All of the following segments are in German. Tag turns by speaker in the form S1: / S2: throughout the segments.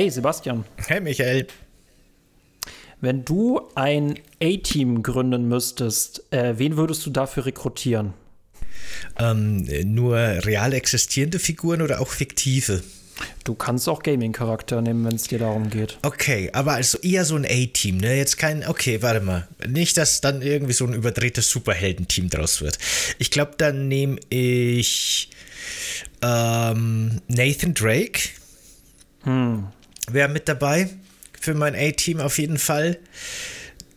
S1: Hey Sebastian.
S2: Hey Michael.
S1: Wenn du ein A-Team gründen müsstest, äh, wen würdest du dafür rekrutieren?
S2: Ähm, nur real existierende Figuren oder auch fiktive?
S1: Du kannst auch Gaming-Charakter nehmen, wenn es dir darum geht.
S2: Okay, aber also eher so ein A-Team, ne? Jetzt kein, okay, warte mal. Nicht, dass dann irgendwie so ein überdrehtes Superheldenteam draus wird. Ich glaube, dann nehme ich ähm, Nathan Drake. Hm. Wäre mit dabei für mein A-Team auf jeden Fall.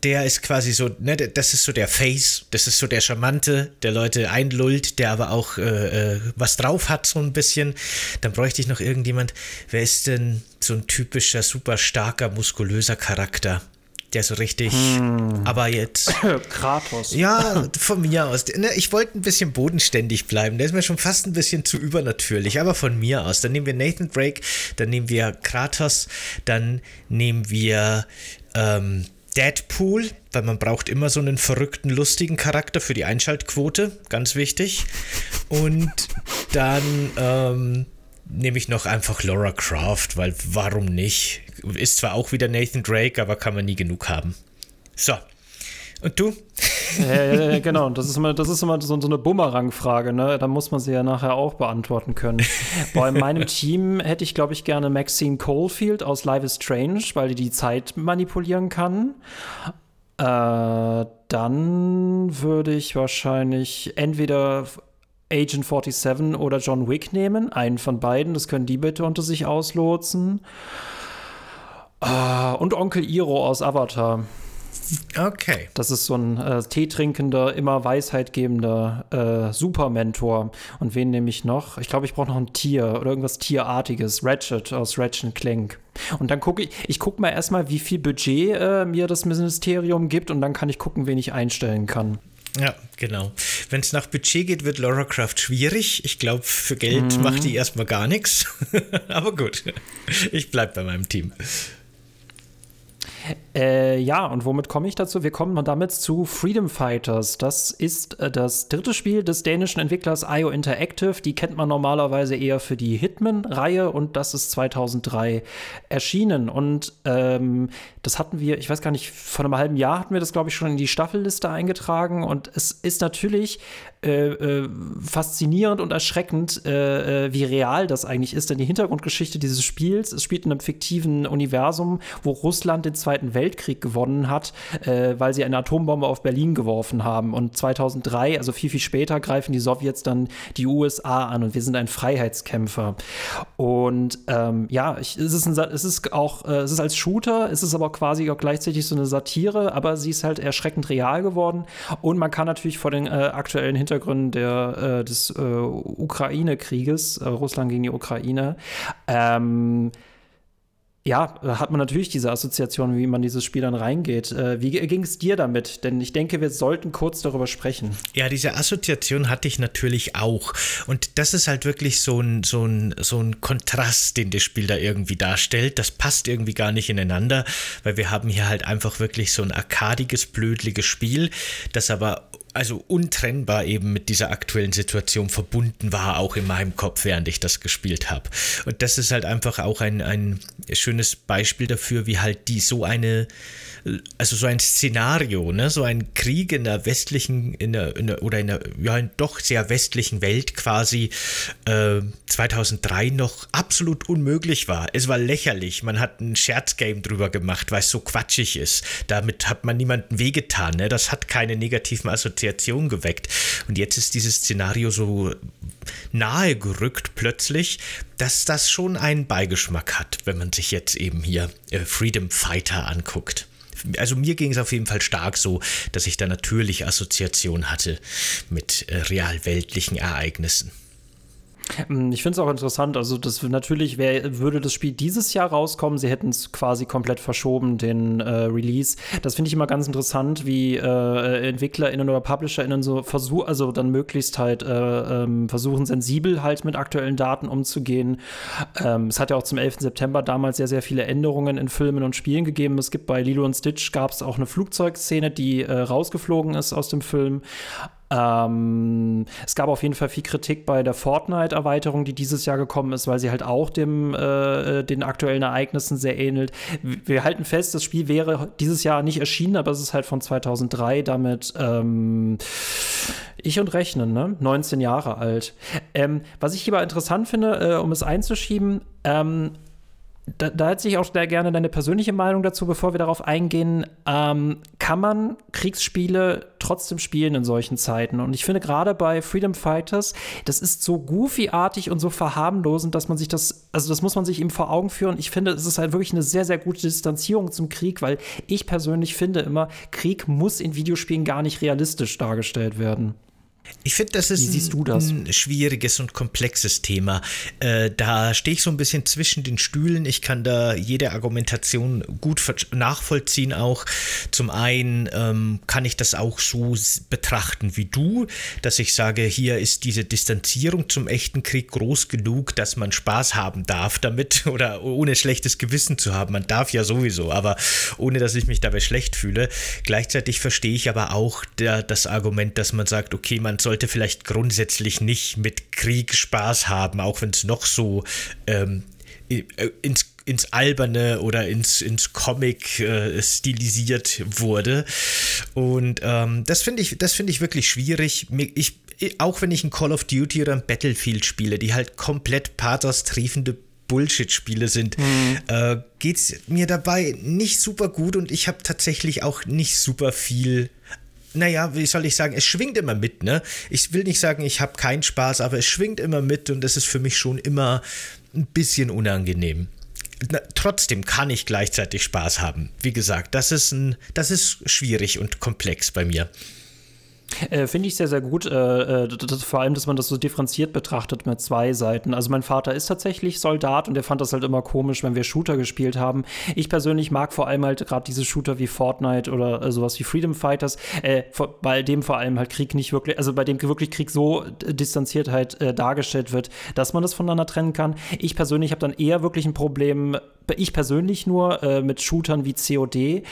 S2: Der ist quasi so, ne, das ist so der Face, das ist so der Charmante, der Leute einlullt, der aber auch äh, äh, was drauf hat, so ein bisschen. Dann bräuchte ich noch irgendjemand, wer ist denn so ein typischer, super starker, muskulöser Charakter? Der so richtig, hm. aber jetzt.
S1: Kratos.
S2: Ja, von mir aus. Ne, ich wollte ein bisschen bodenständig bleiben. Der ist mir schon fast ein bisschen zu übernatürlich, aber von mir aus. Dann nehmen wir Nathan Drake, dann nehmen wir Kratos, dann nehmen wir ähm, Deadpool, weil man braucht immer so einen verrückten, lustigen Charakter für die Einschaltquote, ganz wichtig. Und dann ähm, nehme ich noch einfach Laura Croft, weil warum nicht? Ist zwar auch wieder Nathan Drake, aber kann man nie genug haben. So. Und du?
S1: Äh, genau, das ist immer, das ist immer so, so eine Bumerang-Frage, ne? Da muss man sie ja nachher auch beantworten können. Bei meinem Team hätte ich, glaube ich, gerne Maxine Coalfield aus Life is Strange, weil die die Zeit manipulieren kann. Äh, dann würde ich wahrscheinlich entweder Agent 47 oder John Wick nehmen. Einen von beiden, das können die bitte unter sich auslotsen. Uh, und Onkel Iro aus Avatar.
S2: Okay.
S1: Das ist so ein äh, teetrinkender, immer Weisheit gebender äh, Supermentor. Und wen nehme ich noch? Ich glaube, ich brauche noch ein Tier oder irgendwas Tierartiges. Ratchet aus Ratchet Clank. Und dann gucke ich, ich gucke mal erstmal, wie viel Budget äh, mir das Ministerium gibt und dann kann ich gucken, wen ich einstellen kann.
S2: Ja, genau. Wenn es nach Budget geht, wird Laura Croft schwierig. Ich glaube, für Geld mhm. macht die erstmal gar nichts. Aber gut, ich bleibe bei meinem Team.
S1: Äh, ja, und womit komme ich dazu? Wir kommen damit zu Freedom Fighters. Das ist äh, das dritte Spiel des dänischen Entwicklers IO Interactive. Die kennt man normalerweise eher für die Hitman-Reihe und das ist 2003 erschienen. Und ähm, das hatten wir, ich weiß gar nicht, vor einem halben Jahr hatten wir das, glaube ich, schon in die Staffelliste eingetragen. Und es ist natürlich äh, äh, faszinierend und erschreckend, äh, äh, wie real das eigentlich ist. Denn die Hintergrundgeschichte dieses Spiels, es spielt in einem fiktiven Universum, wo Russland den Zweiten Weltkrieg gewonnen hat, äh, weil sie eine Atombombe auf Berlin geworfen haben. Und 2003, also viel, viel später, greifen die Sowjets dann die USA an und wir sind ein Freiheitskämpfer. Und ähm, ja, ich, es, ist ein, es ist auch, es ist als Shooter, es ist aber quasi auch gleichzeitig so eine Satire, aber sie ist halt erschreckend real geworden. Und man kann natürlich vor den aktuellen Hintergründen Hintergründen der, äh, des äh, Ukraine-Krieges, äh, Russland gegen die Ukraine, ähm, ja, hat man natürlich diese Assoziation, wie man dieses Spiel dann reingeht. Äh, wie ging es dir damit? Denn ich denke, wir sollten kurz darüber sprechen.
S2: Ja, diese Assoziation hatte ich natürlich auch. Und das ist halt wirklich so ein, so ein, so ein Kontrast, den das Spiel da irgendwie darstellt. Das passt irgendwie gar nicht ineinander, weil wir haben hier halt einfach wirklich so ein arkadiges, blödliges Spiel, das aber also untrennbar eben mit dieser aktuellen Situation verbunden war, auch in meinem Kopf, während ich das gespielt habe. Und das ist halt einfach auch ein, ein schönes Beispiel dafür, wie halt die so eine also so ein Szenario, ne, so ein Krieg in der westlichen, in der, in der oder in der, ja, in doch sehr westlichen Welt quasi äh, 2003 noch absolut unmöglich war. Es war lächerlich. Man hat ein Scherzgame drüber gemacht, weil es so quatschig ist. Damit hat man niemandem wehgetan. Ne? Das hat keine negativen Assoziationen geweckt. Und jetzt ist dieses Szenario so nahe gerückt plötzlich, dass das schon einen Beigeschmack hat, wenn man sich jetzt eben hier äh, Freedom Fighter anguckt also mir ging es auf jeden Fall stark so, dass ich da natürlich Assoziation hatte mit äh, realweltlichen Ereignissen.
S1: Ähm, ich finde es auch interessant, also das natürlich wär, würde das Spiel dieses Jahr rauskommen, sie hätten es quasi komplett verschoben, den äh, Release. Das finde ich immer ganz interessant, wie äh, EntwicklerInnen oder PublisherInnen so versuchen, also dann möglichst halt äh, ähm, versuchen, sensibel halt mit aktuellen Daten umzugehen. Ähm, es hat ja auch zum 11. September damals sehr, sehr viele Änderungen in Filmen und Spielen gegeben. Es gibt bei Lilo und Stitch gab es auch eine Flugzeugszene, die äh, rausgeflogen ist aus dem Film. Ähm, es gab auf jeden Fall viel Kritik bei der Fortnite-Erweiterung, die dieses Jahr gekommen ist, weil sie halt auch dem, äh, äh den aktuellen Ereignissen sehr ähnelt. Wir halten fest, das Spiel wäre dieses Jahr nicht erschienen, aber es ist halt von 2003, damit ähm, ich und Rechnen, ne? 19 Jahre alt. Ähm, was ich hierbei interessant finde, äh, um es einzuschieben, ähm, da, da hätte ich auch sehr gerne deine persönliche Meinung dazu, bevor wir darauf eingehen. Ähm, kann man Kriegsspiele trotzdem spielen in solchen Zeiten? Und ich finde gerade bei Freedom Fighters, das ist so goofy-artig und so verharmlosend, dass man sich das, also das muss man sich eben vor Augen führen. Ich finde, es ist halt wirklich eine sehr, sehr gute Distanzierung zum Krieg, weil ich persönlich finde immer, Krieg muss in Videospielen gar nicht realistisch dargestellt werden.
S2: Ich finde, das ist ein, das? ein, schwieriges und komplexes Thema. Äh, da stehe ich so ein bisschen zwischen den Stühlen. Ich kann da jede Argumentation gut nachvollziehen auch. Zum einen ähm, kann ich das auch so betrachten wie du, dass ich sage, hier ist diese Distanzierung zum echten Krieg groß genug, dass man Spaß haben darf damit oder ohne schlechtes Gewissen zu haben. Man darf ja sowieso, aber ohne dass ich mich dabei schlecht fühle. Gleichzeitig verstehe ich aber auch der, das Argument, dass man sagt, okay, man sollte vielleicht grundsätzlich nicht mit Krieg Spaß haben, auch wenn es noch so ähm, äh, ins ins Alberne oder ins, ins Comic äh, stilisiert wurde. Und ähm, das finde ich, das ich wirklich schwierig. Ich, auch wenn ich ein Call of Duty oder ein Battlefield spiele, die halt komplett pathos-triefende Bullshit-Spiele sind, mhm. äh, geht es mir dabei nicht super gut und ich habe tatsächlich auch nicht super viel naja, wie soll ich sagen, es schwingt immer mit, ne? Ich will nicht sagen, ich habe keinen Spaß, aber es schwingt immer mit und das ist für mich schon immer ein bisschen unangenehm. Na, trotzdem kann ich gleichzeitig Spaß haben. Wie gesagt, das ist, ein, das ist schwierig und komplex bei mir.
S1: Äh, Finde ich sehr, sehr gut. Äh, äh, das, vor allem, dass man das so differenziert betrachtet mit zwei Seiten. Also mein Vater ist tatsächlich Soldat und der fand das halt immer komisch, wenn wir Shooter gespielt haben. Ich persönlich mag vor allem halt gerade diese Shooter wie Fortnite oder äh, sowas wie Freedom Fighters, äh, bei dem vor allem halt Krieg nicht wirklich, also bei dem wirklich Krieg so distanziert halt äh, dargestellt wird, dass man das voneinander trennen kann. Ich persönlich habe dann eher wirklich ein Problem, ich persönlich nur mit Shootern wie COD.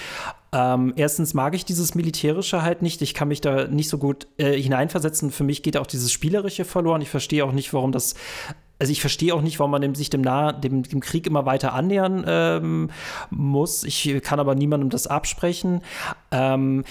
S1: Ähm, erstens mag ich dieses Militärische halt nicht. Ich kann mich da nicht so gut äh, hineinversetzen. Für mich geht auch dieses Spielerische verloren. Ich verstehe auch nicht, warum das also ich verstehe auch nicht, warum man sich dem, nah, dem, dem Krieg immer weiter annähern ähm, muss. Ich kann aber niemandem das absprechen. Ähm,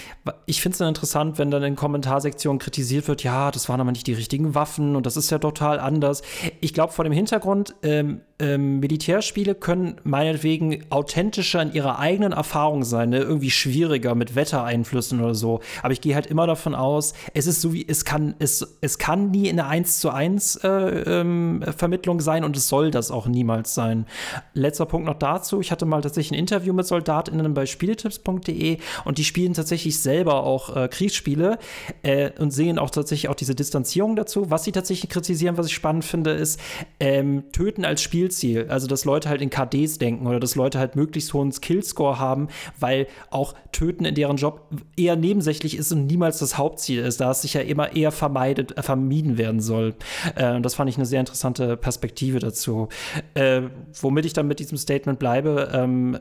S1: ich finde es dann interessant, wenn dann in Kommentarsektionen kritisiert wird, ja, das waren aber nicht die richtigen Waffen und das ist ja total anders. Ich glaube, vor dem Hintergrund, ähm, ähm, Militärspiele können meinetwegen authentischer in ihrer eigenen Erfahrung sein, ne? irgendwie schwieriger mit Wettereinflüssen oder so. Aber ich gehe halt immer davon aus, es ist so wie, es kann, es, es kann nie in eine 1 zu 1 äh, ähm, Vermittlung sein und es soll das auch niemals sein. Letzter Punkt noch dazu. Ich hatte mal tatsächlich ein Interview mit SoldatInnen bei Spieletipps.de und die spielen tatsächlich selber auch äh, Kriegsspiele äh, und sehen auch tatsächlich auch diese Distanzierung dazu. Was sie tatsächlich kritisieren, was ich spannend finde, ist ähm, Töten als Spielziel. Also, dass Leute halt in KDs denken oder dass Leute halt möglichst hohen Skillscore haben, weil auch Töten in deren Job eher nebensächlich ist und niemals das Hauptziel ist, da es sich ja immer eher vermeidet, äh, vermieden werden soll. Äh, das fand ich eine sehr interessante Perspektive dazu. Äh, womit ich dann mit diesem Statement bleibe, ähm,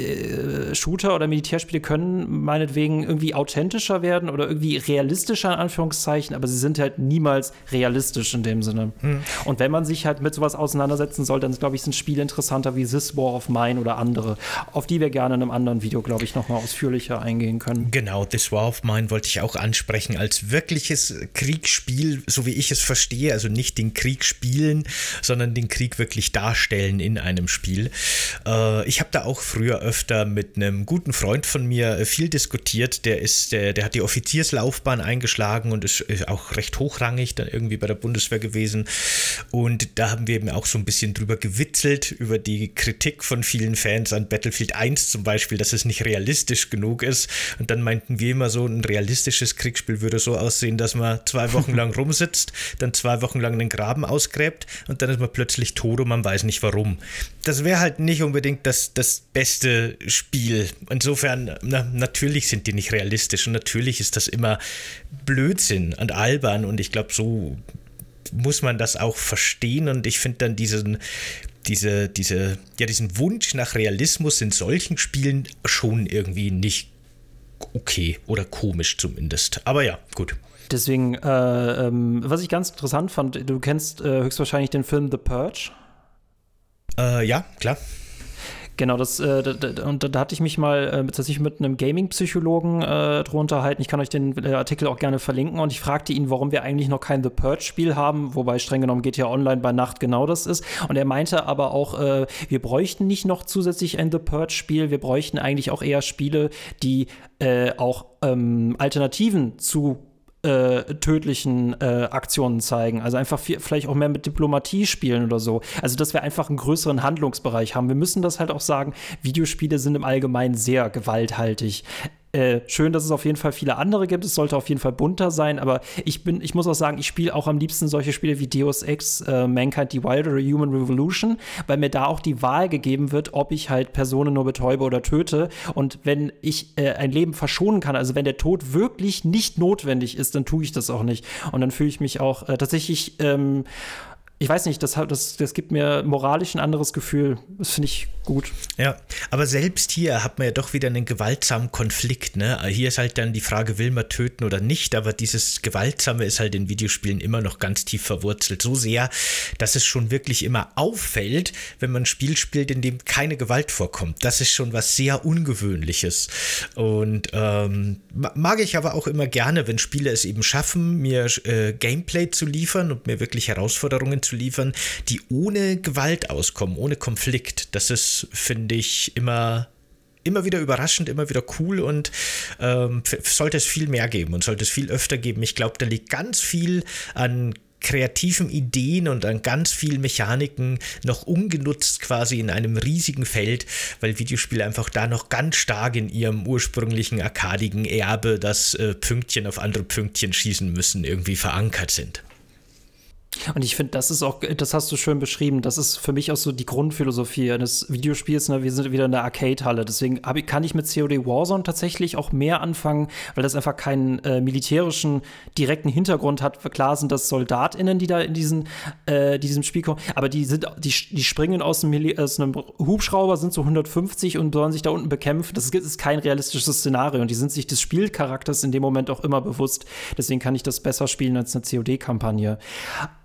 S1: äh, Shooter oder Militärspiele können meinetwegen irgendwie authentischer werden oder irgendwie realistischer in Anführungszeichen, aber sie sind halt niemals realistisch in dem Sinne. Hm. Und wenn man sich halt mit sowas auseinandersetzen soll, dann glaube ich, sind Spiele interessanter wie This War of Mine oder andere, auf die wir gerne in einem anderen Video, glaube ich, nochmal ausführlicher eingehen können.
S2: Genau, This War of Mine wollte ich auch ansprechen als wirkliches Kriegsspiel, so wie ich es verstehe, also nicht den Krieg spielen, sondern den Krieg wirklich darstellen in einem Spiel. Äh, ich habe da auch früher öfter mit einem guten Freund von mir äh, viel diskutiert. Der ist, der, der hat die Offizierslaufbahn eingeschlagen und ist, ist auch recht hochrangig dann irgendwie bei der Bundeswehr gewesen. Und da haben wir eben auch so ein bisschen drüber gewitzelt, über die Kritik von vielen Fans an Battlefield 1 zum Beispiel, dass es nicht realistisch genug ist. Und dann meinten wir immer so, ein realistisches Kriegsspiel würde so aussehen, dass man zwei Wochen lang rumsitzt, dann zwei Wochen lang einen Graben ausgräbt und dann ist man plötzlich tot und man weiß nicht warum. Das wäre halt nicht unbedingt das, das beste Spiel. Insofern, na, natürlich sind die nicht realistisch und natürlich ist das immer Blödsinn und albern und ich glaube, so muss man das auch verstehen und ich finde dann diesen, diese, diese, ja, diesen Wunsch nach Realismus in solchen Spielen schon irgendwie nicht okay oder komisch zumindest. Aber ja, gut.
S1: Deswegen, äh, ähm, was ich ganz interessant fand, du kennst äh, höchstwahrscheinlich den Film The Purge.
S2: Äh, ja, klar.
S1: Genau, das, äh, da, und da, hatte ich mich mal äh, tatsächlich mit einem Gaming-Psychologen äh, drunter unterhalten. Ich kann euch den äh, Artikel auch gerne verlinken und ich fragte ihn, warum wir eigentlich noch kein The Purge-Spiel haben, wobei streng genommen geht ja online bei Nacht genau das ist. Und er meinte aber auch, äh, wir bräuchten nicht noch zusätzlich ein The Purge-Spiel, wir bräuchten eigentlich auch eher Spiele, die äh, auch ähm, Alternativen zu äh, tödlichen äh, Aktionen zeigen. Also einfach viel, vielleicht auch mehr mit Diplomatie spielen oder so. Also, dass wir einfach einen größeren Handlungsbereich haben. Wir müssen das halt auch sagen, Videospiele sind im Allgemeinen sehr gewalthaltig. Äh, schön, dass es auf jeden Fall viele andere gibt. Es sollte auf jeden Fall bunter sein, aber ich bin, ich muss auch sagen, ich spiele auch am liebsten solche Spiele wie Deus Ex, äh, Mankind Divided oder Human Revolution, weil mir da auch die Wahl gegeben wird, ob ich halt Personen nur betäube oder töte. Und wenn ich äh, ein Leben verschonen kann, also wenn der Tod wirklich nicht notwendig ist, dann tue ich das auch nicht. Und dann fühle ich mich auch äh, tatsächlich ähm, ich weiß nicht, das, das, das gibt mir moralisch ein anderes Gefühl. Das finde ich gut.
S2: Ja, aber selbst hier hat man ja doch wieder einen gewaltsamen Konflikt. Ne? Hier ist halt dann die Frage, will man töten oder nicht, aber dieses Gewaltsame ist halt in Videospielen immer noch ganz tief verwurzelt. So sehr, dass es schon wirklich immer auffällt, wenn man ein Spiel spielt, in dem keine Gewalt vorkommt. Das ist schon was sehr Ungewöhnliches. Und ähm, mag ich aber auch immer gerne, wenn Spiele es eben schaffen, mir äh, Gameplay zu liefern und mir wirklich Herausforderungen zu zu liefern, die ohne Gewalt auskommen, ohne Konflikt. Das ist, finde ich, immer immer wieder überraschend, immer wieder cool und ähm, sollte es viel mehr geben und sollte es viel öfter geben. Ich glaube, da liegt ganz viel an kreativen Ideen und an ganz vielen Mechaniken noch ungenutzt quasi in einem riesigen Feld, weil Videospiele einfach da noch ganz stark in ihrem ursprünglichen arkadigen Erbe, das äh, Pünktchen auf andere Pünktchen schießen müssen, irgendwie verankert sind.
S1: Und ich finde, das ist auch, das hast du schön beschrieben, das ist für mich auch so die Grundphilosophie eines Videospiels. Ne? Wir sind wieder in der Arcade-Halle. Deswegen ich, kann ich mit COD Warzone tatsächlich auch mehr anfangen, weil das einfach keinen äh, militärischen direkten Hintergrund hat. Klar sind das SoldatInnen, die da in diesen, äh, diesem Spiel kommen, aber die sind, die, die springen aus einem, aus einem Hubschrauber, sind so 150 und sollen sich da unten bekämpfen. Das ist, ist kein realistisches Szenario und die sind sich des Spielcharakters in dem Moment auch immer bewusst. Deswegen kann ich das besser spielen als eine COD-Kampagne.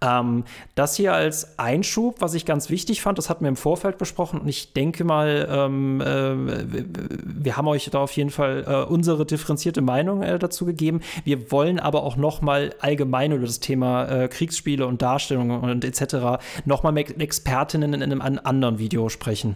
S1: Ähm, das hier als Einschub, was ich ganz wichtig fand, das hatten wir im Vorfeld besprochen und ich denke mal, ähm, äh, wir haben euch da auf jeden Fall äh, unsere differenzierte Meinung äh, dazu gegeben. Wir wollen aber auch noch mal allgemein über das Thema äh, Kriegsspiele und Darstellungen und etc. noch mal mit Expertinnen in einem anderen Video sprechen.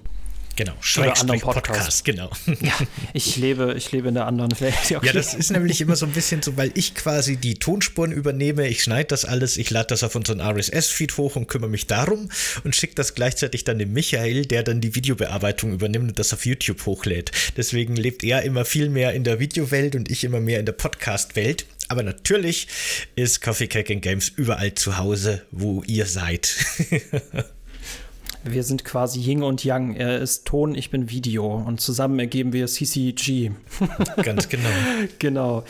S2: Genau, Schrägstrich Podcast. Podcast. genau.
S1: Ja, ich lebe, ich lebe in der anderen Welt.
S2: Okay. Ja, das ist nämlich immer so ein bisschen so, weil ich quasi die Tonspuren übernehme, ich schneide das alles, ich lade das auf unseren RSS-Feed hoch und kümmere mich darum und schicke das gleichzeitig dann dem Michael, der dann die Videobearbeitung übernimmt und das auf YouTube hochlädt. Deswegen lebt er immer viel mehr in der Videowelt und ich immer mehr in der Podcast-Welt. Aber natürlich ist Coffee Cake and Games überall zu Hause, wo ihr seid.
S1: Wir sind quasi Yin und Yang. Er ist Ton, ich bin Video. Und zusammen ergeben wir CCG.
S2: Ganz genau.
S1: genau.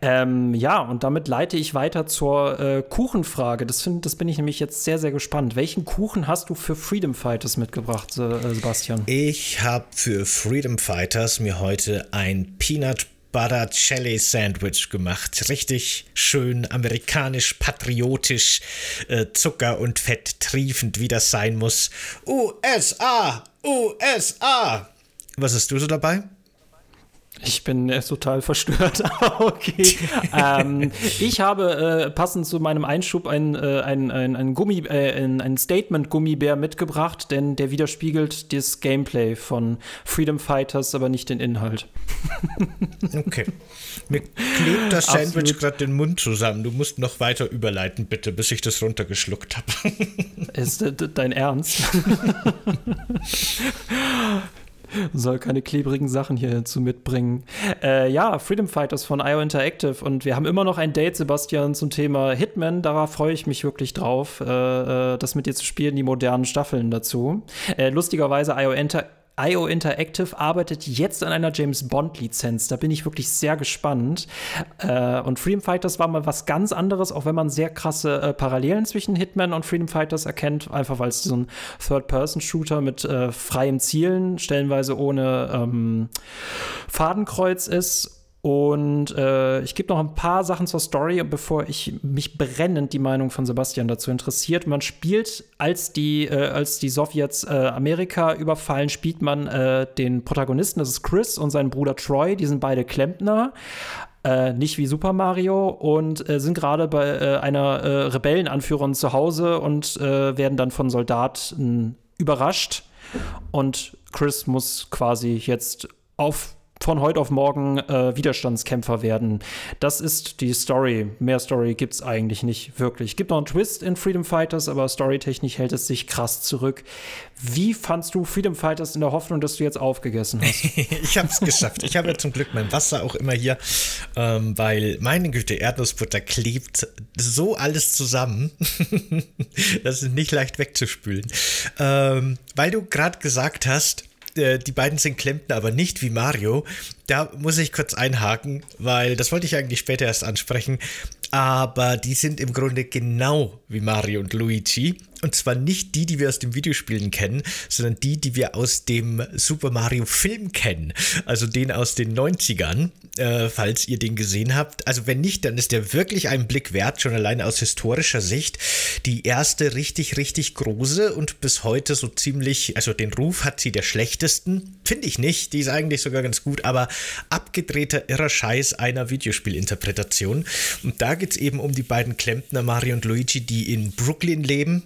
S1: Ähm, ja, und damit leite ich weiter zur äh, Kuchenfrage. Das, find, das bin ich nämlich jetzt sehr, sehr gespannt. Welchen Kuchen hast du für Freedom Fighters mitgebracht, äh, Sebastian?
S2: Ich habe für Freedom Fighters mir heute ein Peanut Jelly Sandwich gemacht. Richtig schön amerikanisch, patriotisch, äh, Zucker und Fett triefend, wie das sein muss. USA! USA! Was hast du so dabei?
S1: Ich bin äh, total verstört, okay. ähm, ich habe äh, passend zu meinem Einschub ein, äh, ein, ein, ein, Gummi, äh, ein, ein Statement-Gummibär mitgebracht, denn der widerspiegelt das Gameplay von Freedom Fighters, aber nicht den Inhalt.
S2: okay. Mir klebt das Sandwich gerade den Mund zusammen. Du musst noch weiter überleiten, bitte, bis ich das runtergeschluckt habe.
S1: Ist äh, dein Ernst? soll keine klebrigen Sachen hier zu mitbringen. Äh, ja, Freedom Fighters von IO Interactive und wir haben immer noch ein Date, Sebastian, zum Thema Hitman. Darauf freue ich mich wirklich drauf, äh, äh das mit dir zu spielen, die modernen Staffeln dazu. Äh, lustigerweise, IO Interactive IO Interactive arbeitet jetzt an einer James Bond-Lizenz. Da bin ich wirklich sehr gespannt. Äh, und Freedom Fighters war mal was ganz anderes, auch wenn man sehr krasse äh, Parallelen zwischen Hitman und Freedom Fighters erkennt, einfach weil es so ein Third-Person-Shooter mit äh, freiem Zielen, stellenweise ohne ähm, Fadenkreuz ist Und äh, ich gebe noch ein paar Sachen zur Story, bevor ich mich brennend die Meinung von Sebastian dazu interessiert. Man spielt, als die, äh, als die Sowjets äh, Amerika überfallen, spielt man äh, den Protagonisten, das ist Chris und sein Bruder Troy, die sind beide Klempner. Äh, nicht wie Super Mario und äh, sind gerade bei äh, einer äh, Rebellenanführerin zu Hause und äh, werden dann von Soldaten überrascht. Und Chris muss quasi jetzt auf von heute auf morgen äh, Widerstandskämpfer werden. Das ist die Story. Mehr Story gibt es eigentlich nicht wirklich. Gibt noch einen Twist in Freedom Fighters, aber storytechnisch hält es sich krass zurück. Wie fandst du Freedom Fighters in der Hoffnung, dass du jetzt aufgegessen hast?
S2: ich habe es geschafft. Ich habe ja zum Glück mein Wasser auch immer hier, ähm, weil meine Güte, Erdnussbutter klebt so alles zusammen. das ist nicht leicht wegzuspülen. Ähm, weil du gerade gesagt hast, die beiden sind Klempner, aber nicht wie Mario. Da muss ich kurz einhaken, weil das wollte ich eigentlich später erst ansprechen. Aber die sind im Grunde genau wie Mario und Luigi. Und zwar nicht die, die wir aus den Videospielen kennen, sondern die, die wir aus dem Super Mario Film kennen. Also den aus den 90ern, äh, falls ihr den gesehen habt. Also wenn nicht, dann ist der wirklich einen Blick wert, schon allein aus historischer Sicht. Die erste richtig, richtig große und bis heute so ziemlich, also den Ruf hat sie der schlechtesten. Finde ich nicht. Die ist eigentlich sogar ganz gut, aber abgedrehter irrer Scheiß einer Videospielinterpretation. Und da geht es eben um die beiden Klempner Mario und Luigi, die in Brooklyn leben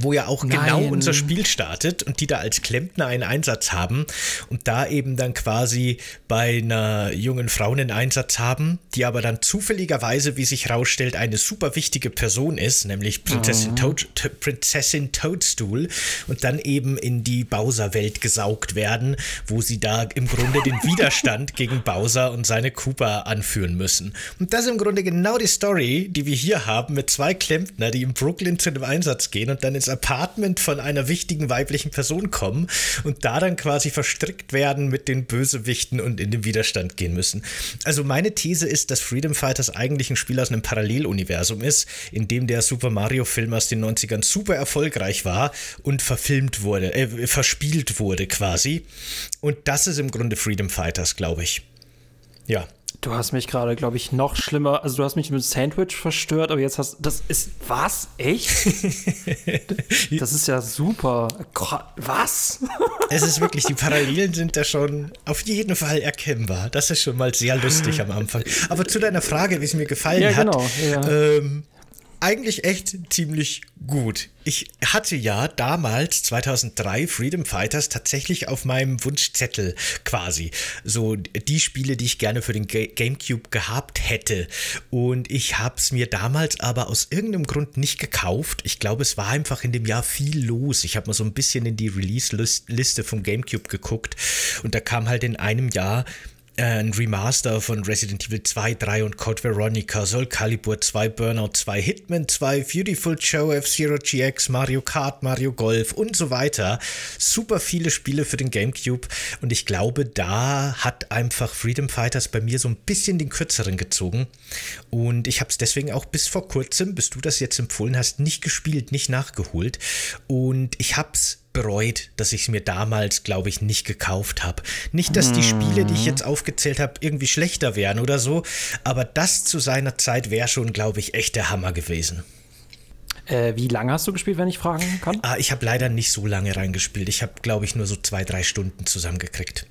S2: wo ja auch genau Nein. genau unser Spiel startet und die da als Klempner einen Einsatz haben und da eben dann quasi bei einer jungen Frau einen Einsatz haben, die aber dann zufälligerweise, wie sich herausstellt, eine super wichtige Person ist, nämlich Prinzessin, oh. Toad, Prinzessin Toadstool und dann eben in die Bowser-Welt gesaugt werden, wo sie da im Grunde den Widerstand gegen Bowser und seine Cooper anführen müssen. Und das ist im Grunde genau die Story, die wir hier haben mit zwei Klempner, die in Brooklyn zu einem Einsatz gehen und dann ins Apartment von einer wichtigen weiblichen Person kommen und da dann quasi verstrickt werden mit den Bösewichten und in den Widerstand gehen müssen. Also meine These ist, dass Freedom Fighters eigentlich ein Spiel aus einem Paralleluniversum ist, in dem der Super Mario Film aus den 90ern super erfolgreich war und verfilmt wurde, äh, verspielt wurde quasi. Und das ist im Grunde Freedom Fighters, glaube ich. Ja.
S1: Du hast mich gerade, glaube ich, noch schlimmer. Also du hast mich mit Sandwich verstört, aber jetzt hast das ist was echt? das ist ja super. Was?
S2: es ist wirklich die Parallelen sind da schon auf jeden Fall erkennbar. Das ist schon mal sehr lustig am Anfang. Aber zu deiner Frage, wie es mir gefallen ja, hat. Genau, ja. ähm, eigentlich echt ziemlich gut. Ich hatte ja damals, 2003, Freedom Fighters tatsächlich auf meinem Wunschzettel quasi. So die Spiele, die ich gerne für den GameCube gehabt hätte. Und ich habe es mir damals aber aus irgendeinem Grund nicht gekauft. Ich glaube, es war einfach in dem Jahr viel los. Ich habe mal so ein bisschen in die Release-Liste vom GameCube geguckt. Und da kam halt in einem Jahr ein Remaster von Resident Evil 2, 3 und Code Veronica, Soul Calibur 2, Burnout 2, Hitman 2, Beautiful Joe, F-Zero GX, Mario Kart, Mario Golf und so weiter. Super viele Spiele für den GameCube. Und ich glaube, da hat einfach Freedom Fighters bei mir so ein bisschen den kürzeren gezogen. Und ich habe es deswegen auch bis vor kurzem, bis du das jetzt empfohlen hast, nicht gespielt, nicht nachgeholt. Und ich habe es bereut, dass ich es mir damals, glaube ich, nicht gekauft habe. Nicht, dass die Spiele, die ich jetzt aufgezählt habe, irgendwie schlechter wären oder so, aber das zu seiner Zeit wäre schon, glaube ich, echt der Hammer gewesen.
S1: Äh, wie lange hast du gespielt, wenn ich fragen kann?
S2: Ah, ich habe leider nicht so lange reingespielt. Ich habe, glaube ich, nur so zwei, drei Stunden zusammengekriegt.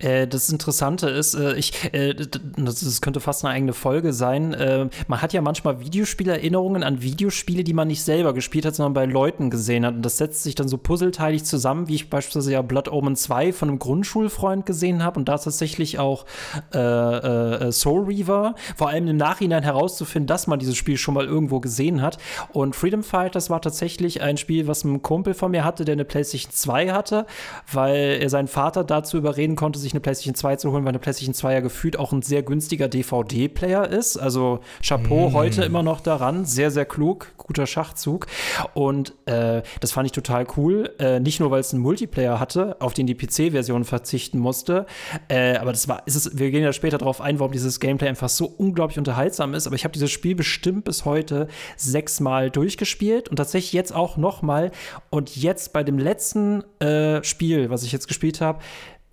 S1: Äh, das Interessante ist, äh, ich, äh, das, könnte fast eine eigene Folge sein. Man hat ja manchmal Videospielerinnerungen an Videospiele, die man nicht selber gespielt hat, sondern bei Leuten gesehen hat. Und das setzt sich dann so puzzleteilig zusammen, wie ich beispielsweise ja Blood Omen 2 von einem Grundschulfreund gesehen habe und da tatsächlich auch Soul Reaver, vor allem im Nachhinein herauszufinden, dass man dieses Spiel schon mal irgendwo gesehen hat. Und Freedom Fighters war tatsächlich ein Spiel, was ein Kumpel von mir hatte, der eine PlayStation 2 hatte, weil er seinen Vater dazu überreden konnte, sich eine PlayStation 2 zu holen, weil eine PlayStation 2 ja gefühlt auch ein sehr günstiger DVD-Player ist. Also Chapeau mm. heute immer noch daran. Sehr, sehr klug, guter Schachzug. Und äh, das fand ich total cool. Äh, nicht nur, weil es einen Multiplayer hatte, auf den die PC-Version verzichten musste, äh, aber das war, ist es, wir gehen ja später darauf ein, warum dieses Gameplay einfach so unglaublich unterhaltsam ist. Aber ich habe dieses Spiel bestimmt bis heute sechsmal durchgespielt und tatsächlich jetzt auch nochmal. Und jetzt bei dem letzten äh, Spiel, was ich jetzt gespielt habe,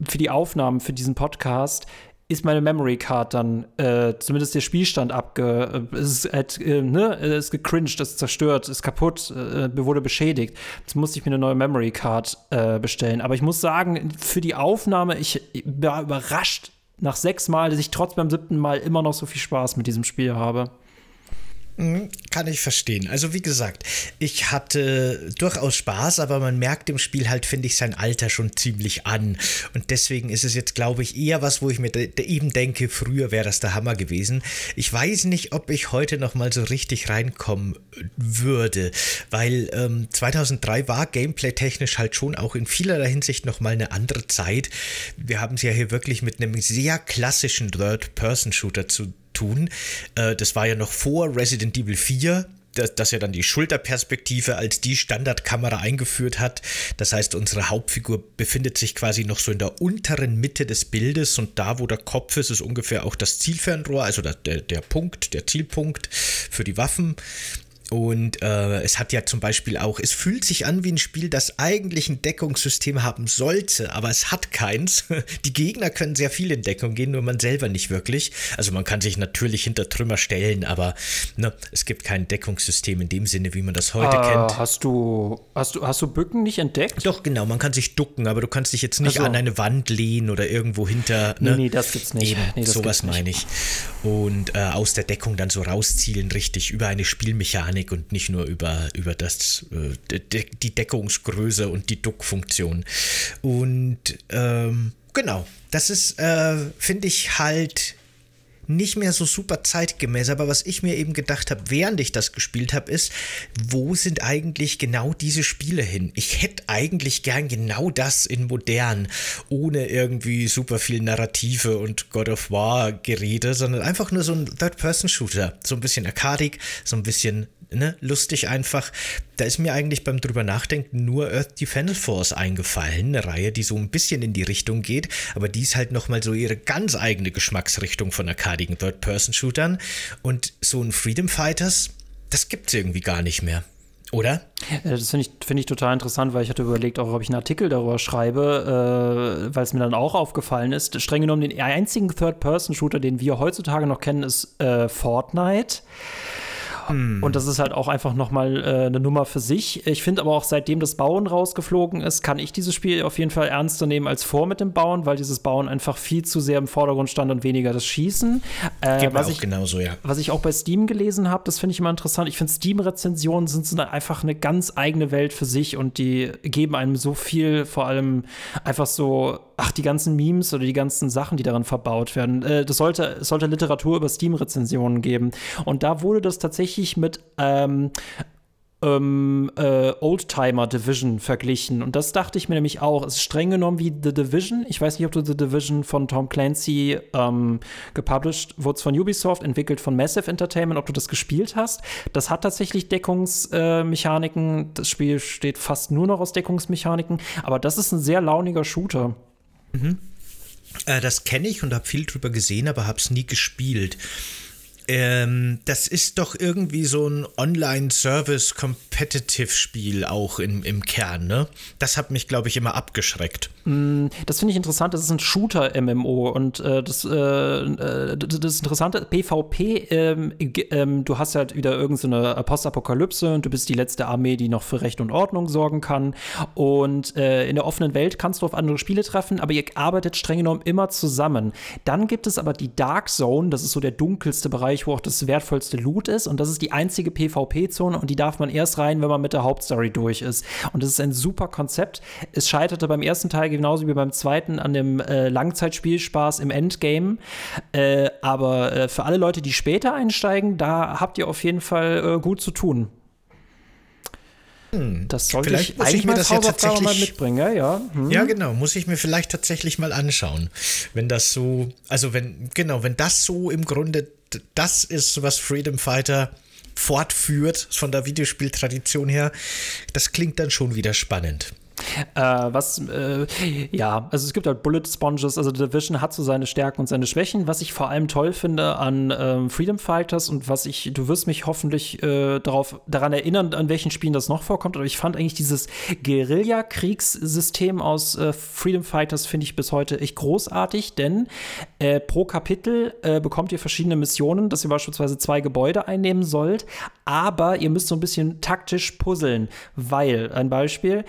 S1: für die Aufnahmen für diesen Podcast ist meine Memory Card dann, äh, zumindest der Spielstand abge, äh, ist, äh, ne, ist gecringed, ist zerstört, ist kaputt, äh, wurde beschädigt. Jetzt musste ich mir eine neue Memory Card äh, bestellen. Aber ich muss sagen, für die Aufnahme, ich war überrascht nach sechs Mal, dass ich trotz beim siebten Mal immer noch so viel Spaß mit diesem Spiel habe.
S2: Mhm, kann ich verstehen. Also wie gesagt, ich hatte durchaus Spaß, aber man merkt im Spiel halt, finde ich, sein Alter schon ziemlich an. Und deswegen ist es jetzt, glaube ich, eher was, wo ich mir eben denke, früher wäre das der Hammer gewesen. Ich weiß nicht, ob ich heute noch mal so richtig reinkommen würde, weil ähm, 2003 war gameplay-technisch halt schon auch in vielerlei Hinsicht noch mal eine andere Zeit. Wir haben es ja hier wirklich mit einem sehr klassischen Third-Person-Shooter zu tun. Äh, das war ja noch vor Resident Evil 4, dass, er dann die Schulterperspektive als die Standardkamera eingeführt hat. Das heißt, unsere Hauptfigur befindet sich quasi noch so in der unteren Mitte des Bildes und da, wo der Kopf ist, ist ungefähr auch das Zielfernrohr, also der, der Punkt, der Zielpunkt für die Waffen. Und äh, es hat ja zum Beispiel auch, es fühlt sich an wie ein Spiel, das eigentlich ein Deckungssystem haben sollte, aber es hat keins. Die Gegner können sehr viel in Deckung gehen, nur man selber nicht wirklich. Also man kann sich natürlich hinter Trümmer stellen, aber ne, es gibt kein Deckungssystem in dem Sinne, wie man das heute äh, kennt.
S1: Hast du, hast du, hast du Bücken nicht entdeckt?
S2: Doch, genau, man kann sich ducken, aber du kannst dich jetzt nicht also. an eine Wand lehnen oder irgendwo hinter.
S1: Ne? Nee, nee, das gibt's nicht.
S2: Eben,
S1: nee,
S2: sowas meine ich. Und äh, aus der Deckung dann so rauszielen, richtig, über eine Spielmechanik Mechanik und nicht nur über, über das, äh, die Deckungsgröße und die Duckfunktion. Und ähm, genau, das ist, äh, finde ich halt nicht mehr so super zeitgemäß. Aber was ich mir eben gedacht habe, während ich das gespielt habe, ist, wo sind eigentlich genau diese Spiele hin? Ich hätte eigentlich gern genau das in modern, ohne irgendwie super viel Narrative und God of War Gerede, sondern einfach nur so ein Third-Person-Shooter. So ein bisschen arkadig, so ein bisschen ne, lustig einfach. Da ist mir eigentlich beim drüber nachdenken nur Earth Defense Force eingefallen, eine Reihe, die so ein bisschen in die Richtung geht, aber die ist halt nochmal so ihre ganz eigene Geschmacksrichtung von arkadigen Third-Person-Shootern. Und so ein Freedom Fighters, das gibt's irgendwie gar nicht mehr. Oder?
S1: Das finde ich, find ich total interessant, weil ich hatte überlegt, auch ob ich einen Artikel darüber schreibe, äh, weil es mir dann auch aufgefallen ist. Streng genommen, den einzigen Third-Person-Shooter, den wir heutzutage noch kennen, ist äh, Fortnite. Hm. Und das ist halt auch einfach nochmal äh, eine Nummer für sich. Ich finde aber auch, seitdem das Bauen rausgeflogen ist, kann ich dieses Spiel auf jeden Fall ernster nehmen als vor mit dem Bauen, weil dieses Bauen einfach viel zu sehr im Vordergrund stand und weniger das Schießen.
S2: Äh, was ich, genauso, ja.
S1: Was ich auch bei Steam gelesen habe, das finde ich immer interessant. Ich finde, Steam-Rezensionen sind so einfach eine ganz eigene Welt für sich und die geben einem so viel, vor allem einfach so ach, die ganzen Memes oder die ganzen Sachen, die daran verbaut werden. Äh, das sollte, es sollte Literatur über Steam-Rezensionen geben. Und da wurde das tatsächlich mit ähm, ähm, äh, Oldtimer Division verglichen. Und das dachte ich mir nämlich auch. Es ist streng genommen wie The Division. Ich weiß nicht, ob du The Division von Tom Clancy ähm, gepublished wurde von Ubisoft, entwickelt von Massive Entertainment, ob du das gespielt hast. Das hat tatsächlich Deckungsmechaniken. Äh, das Spiel steht fast nur noch aus Deckungsmechaniken. Aber das ist ein sehr launiger Shooter.
S2: Mhm. Äh, das kenne ich und habe viel drüber gesehen, aber habe es nie gespielt. Ähm, das ist doch irgendwie so ein Online-Service-Competitive-Spiel auch im, im Kern, ne? Das hat mich, glaube ich, immer abgeschreckt.
S1: Mm, das finde ich interessant. Das ist ein Shooter-MMO und äh, das, äh, äh das Interessante, PvP, ähm, ähm, du hast halt wieder irgendeine so Postapokalypse und du bist die letzte Armee, die noch für Recht und Ordnung sorgen kann. Und äh, in der offenen Welt kannst du auf andere Spiele treffen, aber ihr arbeitet streng genommen immer zusammen. Dann gibt es aber die Dark Zone, das ist so der dunkelste Bereich Bereich, wo auch das wertvollste Loot ist. Und das ist die einzige PvP-Zone und die darf man erst rein, wenn man mit der Hauptstory durch ist. Und das ist ein super Konzept. Es scheiterte beim ersten Teil genauso wie beim zweiten an dem äh, Langzeitspielspaß im Endgame. Äh, aber äh, für alle Leute, die später einsteigen, da habt ihr auf jeden Fall äh, gut zu tun.
S2: Hm. Das sollte vielleicht ich muss ich mir das ja tatsächlich
S1: mal mitbringen, ja, ja.
S2: Hm. Ja, genau, muss ich mir vielleicht tatsächlich mal anschauen. Wenn das so, also wenn, genau, wenn das so im Grunde das ist, was Freedom Fighter fortführt von der Videospieltradition her, das klingt dann schon wieder spannend.
S1: Äh, was, äh, ja, also es gibt halt Bullet Sponges, also Division hat so seine Stärken und seine Schwächen. Was ich vor allem toll finde an ähm, Freedom Fighters und was ich, du wirst mich hoffentlich äh, darauf, daran erinnern, an welchen Spielen das noch vorkommt, aber ich fand eigentlich dieses Guerilla-Kriegssystem aus äh, Freedom Fighters finde ich bis heute echt großartig, denn äh, pro Kapitel äh, bekommt ihr verschiedene Missionen, dass ihr beispielsweise zwei Gebäude einnehmen sollt, aber ihr müsst so ein bisschen taktisch puzzeln, weil, ein Beispiel,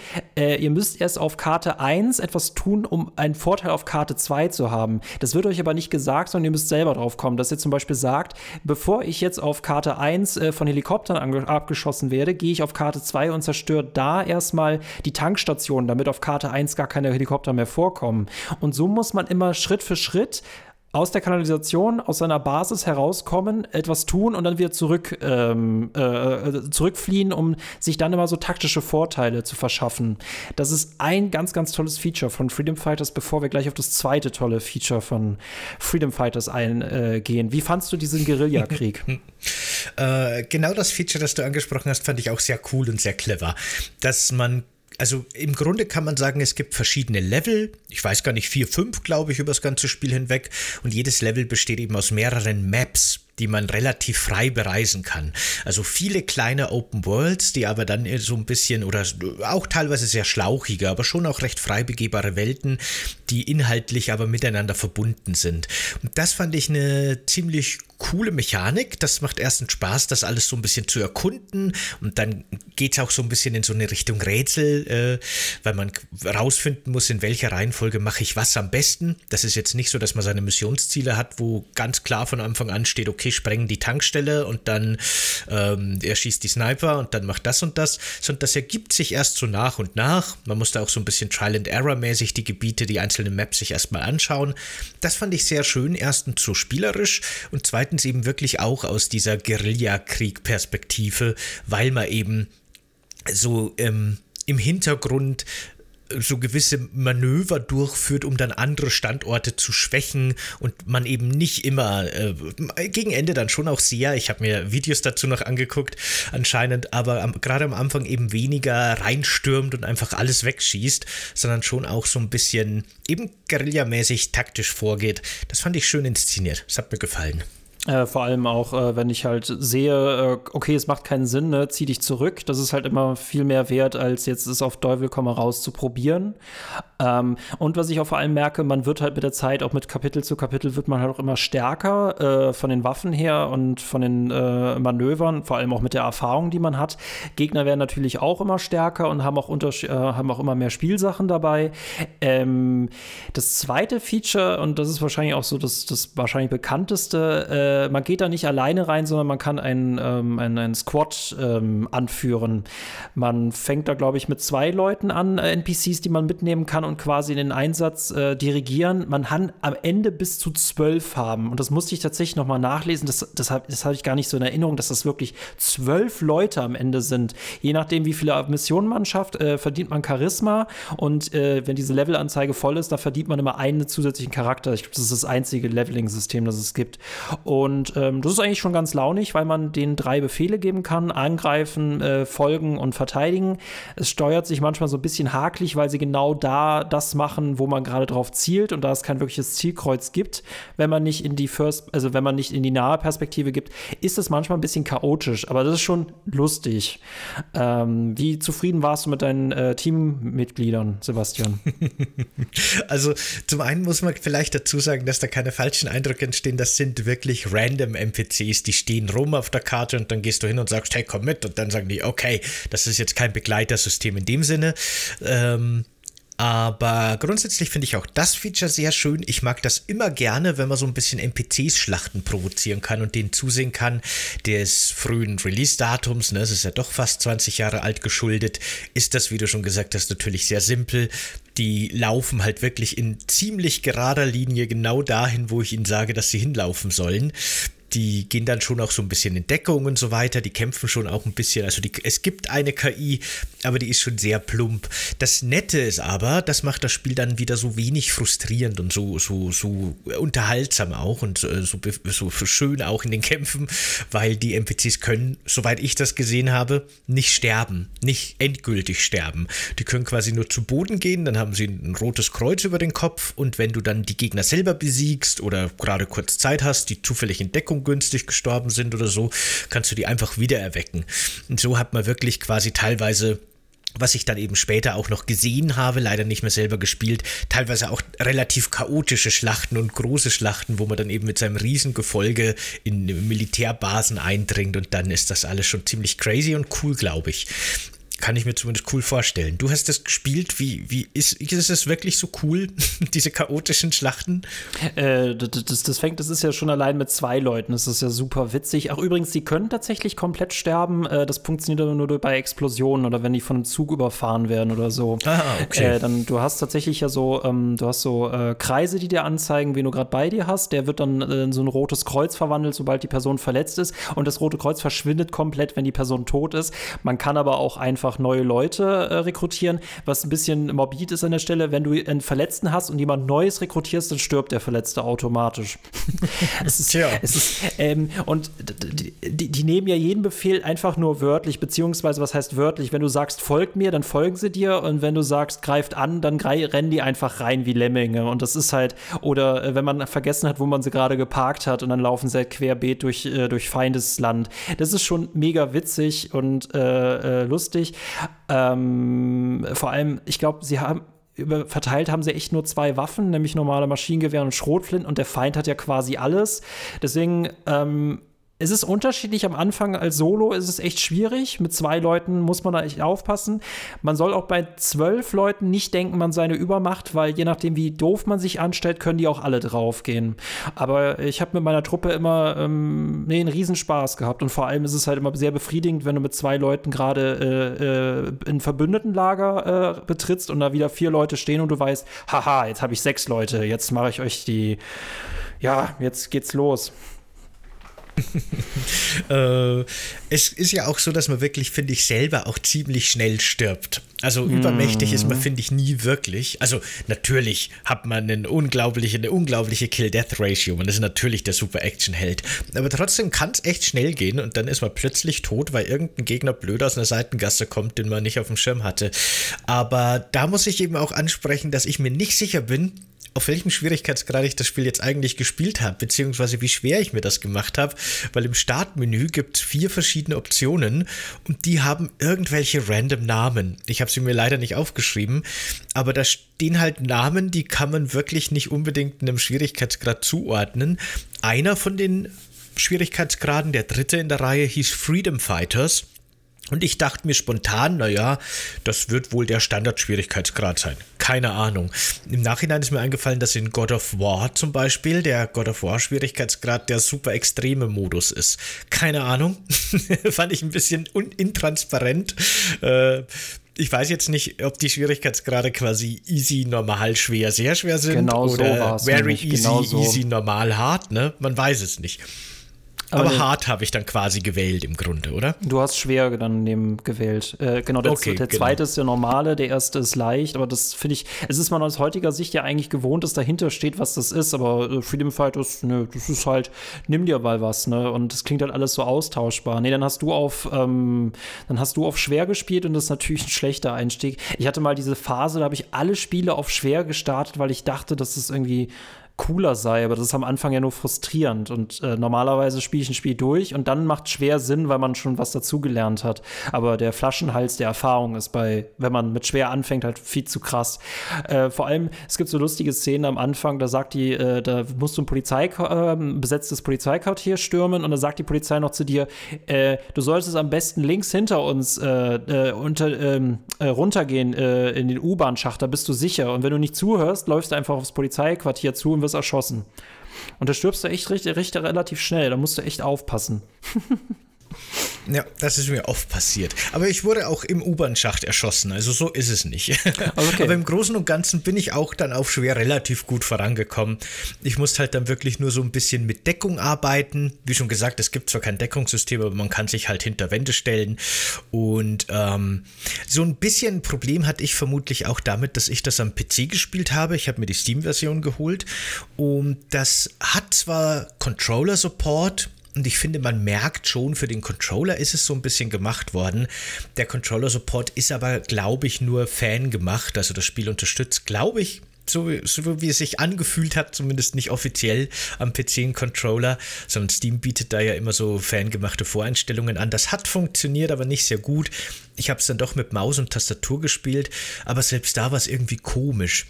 S1: äh, ihr müsst erst auf Karte 1 etwas tun, um einen Vorteil auf Karte 2 zu haben. Das wird euch aber nicht gesagt, sondern ihr müsst selber drauf kommen, dass ihr zum Beispiel sagt, bevor ich jetzt auf Karte 1 äh, von Helikoptern abgeschossen werde, gehe ich auf Karte 2 und zerstöre da erstmal die Tankstation, damit auf Karte 1 gar keine Helikopter mehr vorkommen. Und so muss man immer Schritt für Schritt aus der Kanalisation, aus seiner Basis herauskommen, etwas tun und dann wieder zurück, ähm, äh, äh, zurückfliehen, um sich dann immer so taktische Vorteile zu verschaffen. Das ist ein ganz, ganz tolles Feature von Freedom Fighters, bevor wir gleich auf das zweite tolle Feature von Freedom Fighters eingehen. Wie fandst du diesen Guerillakrieg?
S2: äh, genau das Feature, das du angesprochen hast, fand ich auch sehr cool und sehr clever. Dass man also im Grunde kann man sagen, es gibt verschiedene Level. Ich weiß gar nicht, vier, fünf, glaube ich, über das ganze Spiel hinweg. Und jedes Level besteht eben aus mehreren Maps die man relativ frei bereisen kann. Also viele kleine Open Worlds, die aber dann so ein bisschen oder auch teilweise sehr schlauchige, aber schon auch recht frei begehbare Welten, die inhaltlich aber miteinander verbunden sind. Und das fand ich eine ziemlich coole Mechanik. Das macht erstens Spaß, das alles so ein bisschen zu erkunden. Und dann geht es auch so ein bisschen in so eine Richtung Rätsel, äh, weil man rausfinden muss, in welcher Reihenfolge mache ich was am besten. Das ist jetzt nicht so, dass man seine Missionsziele hat, wo ganz klar von Anfang an steht, okay, sprengen die Tankstelle und dann ähm, er schießt die Sniper und dann macht das und das, sondern das ergibt sich erst so nach und nach. Man muss da auch so ein bisschen Trial and Error mäßig die Gebiete, die einzelnen Maps sich erstmal anschauen. Das fand ich sehr schön. Erstens so spielerisch und zweitens zweitens eben wirklich auch aus dieser Guerillakrieg-Perspektive, weil man eben so ähm, im Hintergrund so gewisse Manöver durchführt, um dann andere Standorte zu schwächen und man eben nicht immer äh, gegen Ende dann schon auch sehr, ich habe mir Videos dazu noch angeguckt anscheinend, aber am, gerade am Anfang eben weniger reinstürmt und einfach alles wegschießt, sondern schon auch so ein bisschen eben guerillamäßig taktisch vorgeht. Das fand ich schön inszeniert. Das hat mir gefallen.
S1: Äh, vor allem auch, äh, wenn ich halt sehe, äh, okay, es macht keinen Sinn, ne, zieh dich zurück. Das ist halt immer viel mehr wert, als jetzt es auf Teufel komm raus zu probieren. Ähm, und was ich auch vor allem merke, man wird halt mit der Zeit, auch mit Kapitel zu Kapitel, wird man halt auch immer stärker äh, von den Waffen her und von den äh, Manövern, vor allem auch mit der Erfahrung, die man hat. Gegner werden natürlich auch immer stärker und haben auch, äh, haben auch immer mehr Spielsachen dabei. Ähm, das zweite Feature, und das ist wahrscheinlich auch so das, das wahrscheinlich bekannteste, äh, man geht da nicht alleine rein, sondern man kann einen, ähm, einen, einen Squad ähm, anführen. Man fängt da, glaube ich, mit zwei Leuten an, äh, NPCs, die man mitnehmen kann und quasi den Einsatz äh, dirigieren. Man kann am Ende bis zu zwölf haben. Und das musste ich tatsächlich noch mal nachlesen. Das, das habe das hab ich gar nicht so in Erinnerung, dass das wirklich zwölf Leute am Ende sind. Je nachdem, wie viele Missionen man schafft, äh, verdient man Charisma. Und äh, wenn diese Levelanzeige voll ist, da verdient man immer einen zusätzlichen Charakter. Ich glaube, das ist das einzige Leveling-System, das es gibt. Und ähm, das ist eigentlich schon ganz launig, weil man den drei Befehle geben kann: angreifen, äh, folgen und verteidigen. Es steuert sich manchmal so ein bisschen hakelig, weil sie genau da das machen, wo man gerade drauf zielt und da es kein wirkliches Zielkreuz gibt, wenn man nicht in die First, also wenn man nicht in die nahe Perspektive gibt, ist es manchmal ein bisschen chaotisch, aber das ist schon lustig. Ähm, wie zufrieden warst du mit deinen äh, Teammitgliedern, Sebastian?
S2: Also zum einen muss man vielleicht dazu sagen, dass da keine falschen Eindrücke entstehen. Das sind wirklich random NPCs, die stehen rum auf der Karte und dann gehst du hin und sagst, hey, komm mit und dann sagen die, okay, das ist jetzt kein Begleitersystem in dem Sinne. Ähm, aber grundsätzlich finde ich auch das Feature sehr schön. Ich mag das immer gerne, wenn man so ein bisschen NPCs-Schlachten provozieren kann und denen zusehen kann, des frühen Release-Datums, ne, es ist ja doch fast 20 Jahre alt geschuldet, ist das, wie du schon gesagt hast, natürlich sehr simpel. Die laufen halt wirklich in ziemlich gerader Linie genau dahin, wo ich ihnen sage, dass sie hinlaufen sollen die gehen dann schon auch so ein bisschen in Deckung und so weiter, die kämpfen schon auch ein bisschen, also die, es gibt eine KI, aber die ist schon sehr plump. Das Nette ist aber, das macht das Spiel dann wieder so wenig frustrierend und so, so, so unterhaltsam auch und so, so schön auch in den Kämpfen, weil die NPCs können, soweit ich das gesehen habe, nicht sterben, nicht endgültig sterben. Die können quasi nur zu Boden gehen, dann haben sie ein rotes Kreuz über den Kopf und wenn du dann die Gegner selber besiegst oder gerade kurz Zeit hast, die zufällig in Deckung ungünstig gestorben sind oder so, kannst du die einfach wieder erwecken. Und so hat man wirklich quasi teilweise was ich dann eben später auch noch gesehen habe, leider nicht mehr selber gespielt, teilweise auch relativ chaotische Schlachten und große Schlachten, wo man dann eben mit seinem Riesengefolge in Militärbasen eindringt und dann ist das alles schon ziemlich crazy und cool, glaube ich kann ich mir zumindest cool vorstellen. Du hast das gespielt. Wie, wie ist, ist es wirklich so cool, diese chaotischen Schlachten?
S1: Äh, das, das, fängt, das ist ja schon allein mit zwei Leuten. Das ist ja super witzig. Ach, übrigens, die können tatsächlich komplett sterben. Äh, das funktioniert aber nur bei Explosionen oder wenn die von einem Zug überfahren werden oder so.
S2: Ah, okay.
S1: Äh, dann, du hast tatsächlich ja so, ähm, du hast so äh, Kreise, die dir anzeigen, wen du gerade bei dir hast. Der wird dann äh, in so ein rotes Kreuz verwandelt, sobald die Person verletzt ist. Und das rote Kreuz verschwindet komplett, wenn die Person tot ist. Man kann aber auch einfach einfach neue Leute äh, rekrutieren, was ein bisschen morbid ist an der Stelle. Wenn du einen Verletzten hast und jemand Neues rekrutierst, dann stirbt der Verletzte automatisch. es ist, Tja. Es ist, ähm, und die, die, die, nehmen ja jeden Befehl einfach nur wörtlich, beziehungsweise was heißt wörtlich? Wenn du sagst, folgt mir, dann folgen sie dir und wenn du sagst, greift an, dann rennen die einfach rein wie Lemminge. Und das ist halt, oder äh, wenn man vergessen hat, wo man sie gerade geparkt hat und dann laufen sie halt querbeet durch, äh, durch Feindesland. Das ist schon mega witzig und äh, äh lustig. Ähm, vor allem, ich glaube, sie haben verteilt haben sie echt nur zwei Waffen, nämlich normale Maschinengewehr und Schrotflinten und der Feind hat ja quasi alles. Deswegen ähm, es ist unterschiedlich am Anfang als Solo ist es echt schwierig. Mit zwei Leuten muss man da echt aufpassen. Man soll auch bei zwölf Leuten nicht denken, man sei eine Übermacht, weil je nachdem, wie doof man sich anstellt, können die auch alle draufgehen. Aber ich habe mit meiner Truppe immer ähm, nee, einen Riesenspaß gehabt. Und vor allem ist es halt immer sehr befriedigend, wenn du mit zwei Leuten gerade äh, äh, ein Verbündetenlager äh, betrittst und da wieder vier Leute stehen und du weißt, haha, jetzt habe ich sechs Leute, jetzt mache ich euch die, ja, jetzt geht's los.
S2: äh, es ist ja auch so, dass man wirklich, finde ich, selber auch ziemlich schnell stirbt. Also mm. übermächtig ist man, finde ich, nie wirklich. Also natürlich hat man eine unglaubliche, eine unglaubliche Kill-Death-Ratio. Man ist natürlich der Super-Action-Held. Aber trotzdem kann es echt schnell gehen und dann ist man plötzlich tot, weil irgendein Gegner blöd aus einer Seitengasse kommt, den man nicht auf dem Schirm hatte. Aber da muss ich eben auch ansprechen, dass ich mir nicht sicher bin, auf welchem Schwierigkeitsgrad ich das Spiel jetzt eigentlich gespielt habe, beziehungsweise wie schwer ich mir das gemacht habe, weil im Startmenü gibt es vier verschiedene Optionen und die haben irgendwelche random Namen. Ich habe sie mir leider nicht aufgeschrieben, aber da stehen halt Namen, die kann man wirklich nicht unbedingt einem Schwierigkeitsgrad zuordnen. Einer von den Schwierigkeitsgraden, der dritte in der Reihe, hieß Freedom Fighters. Und ich dachte mir spontan, naja, das wird wohl der Standardschwierigkeitsgrad sein. Keine Ahnung. Im Nachhinein ist mir eingefallen, dass in God of War zum Beispiel der God of War Schwierigkeitsgrad der super extreme Modus ist. Keine Ahnung. Fand ich ein bisschen intransparent. Äh, ich weiß jetzt nicht, ob die Schwierigkeitsgrade quasi easy, normal, schwer, sehr schwer sind
S1: genau
S2: oder
S1: so
S2: very easy, genau so. easy, normal, hart, ne? Man weiß es nicht. Aber, Aber hart habe ich dann quasi gewählt im Grunde, oder?
S1: Du hast schwer dann neben gewählt. Äh, genau, der, okay, der genau. zweite ist der normale, der erste ist leicht, aber das finde ich, es ist man aus heutiger Sicht ja eigentlich gewohnt, dass dahinter steht, was das ist, aber äh, Freedom Fighters, ne, das ist halt, nimm dir mal was, ne? Und das klingt halt alles so austauschbar. Nee, dann hast du auf, ähm, dann hast du auf schwer gespielt und das ist natürlich ein schlechter Einstieg. Ich hatte mal diese Phase, da habe ich alle Spiele auf schwer gestartet, weil ich dachte, dass es irgendwie cooler sei, aber das ist am Anfang ja nur frustrierend. Und äh, normalerweise spiele ich ein Spiel durch und dann macht schwer Sinn, weil man schon was dazugelernt hat. Aber der Flaschenhals der Erfahrung ist bei, wenn man mit schwer anfängt, halt viel zu krass. Äh, vor allem, es gibt so lustige Szenen am Anfang, da sagt die, äh, da musst du ein Polizei, äh, besetztes Polizeiquartier stürmen und da sagt die Polizei noch zu dir, äh, du solltest am besten links hinter uns äh, unter, ähm, runtergehen in den U-Bahn-Schacht, da bist du sicher. Und wenn du nicht zuhörst, läufst du einfach aufs Polizeiquartier zu und wirst erschossen. Und da stirbst du echt richtig, richtig relativ schnell. Da musst du echt aufpassen.
S2: Ja, das ist mir oft passiert. Aber ich wurde auch im U-Bahn-Schacht erschossen, also so ist es nicht. Okay. Aber im Großen und Ganzen bin ich auch dann auf schwer relativ gut vorangekommen. Ich musste halt dann wirklich nur so ein bisschen mit Deckung arbeiten. Wie schon gesagt, es gibt zwar kein Deckungssystem, aber man kann sich halt hinter Wände stellen. Und ähm, so ein bisschen ein Problem hatte ich vermutlich auch damit, dass ich das am PC gespielt habe. Ich habe mir die Steam-Version geholt und das hat zwar Controller-Support, und ich finde, man merkt schon, für den Controller ist es so ein bisschen gemacht worden. Der Controller-Support ist aber, glaube ich, nur Fan gemacht. Also das Spiel unterstützt, glaube ich, so, so wie es sich angefühlt hat, zumindest nicht offiziell am PC einen Controller, sondern Steam bietet da ja immer so fangemachte Voreinstellungen an. Das hat funktioniert, aber nicht sehr gut. Ich habe es dann doch mit Maus und Tastatur gespielt, aber selbst da war es irgendwie komisch.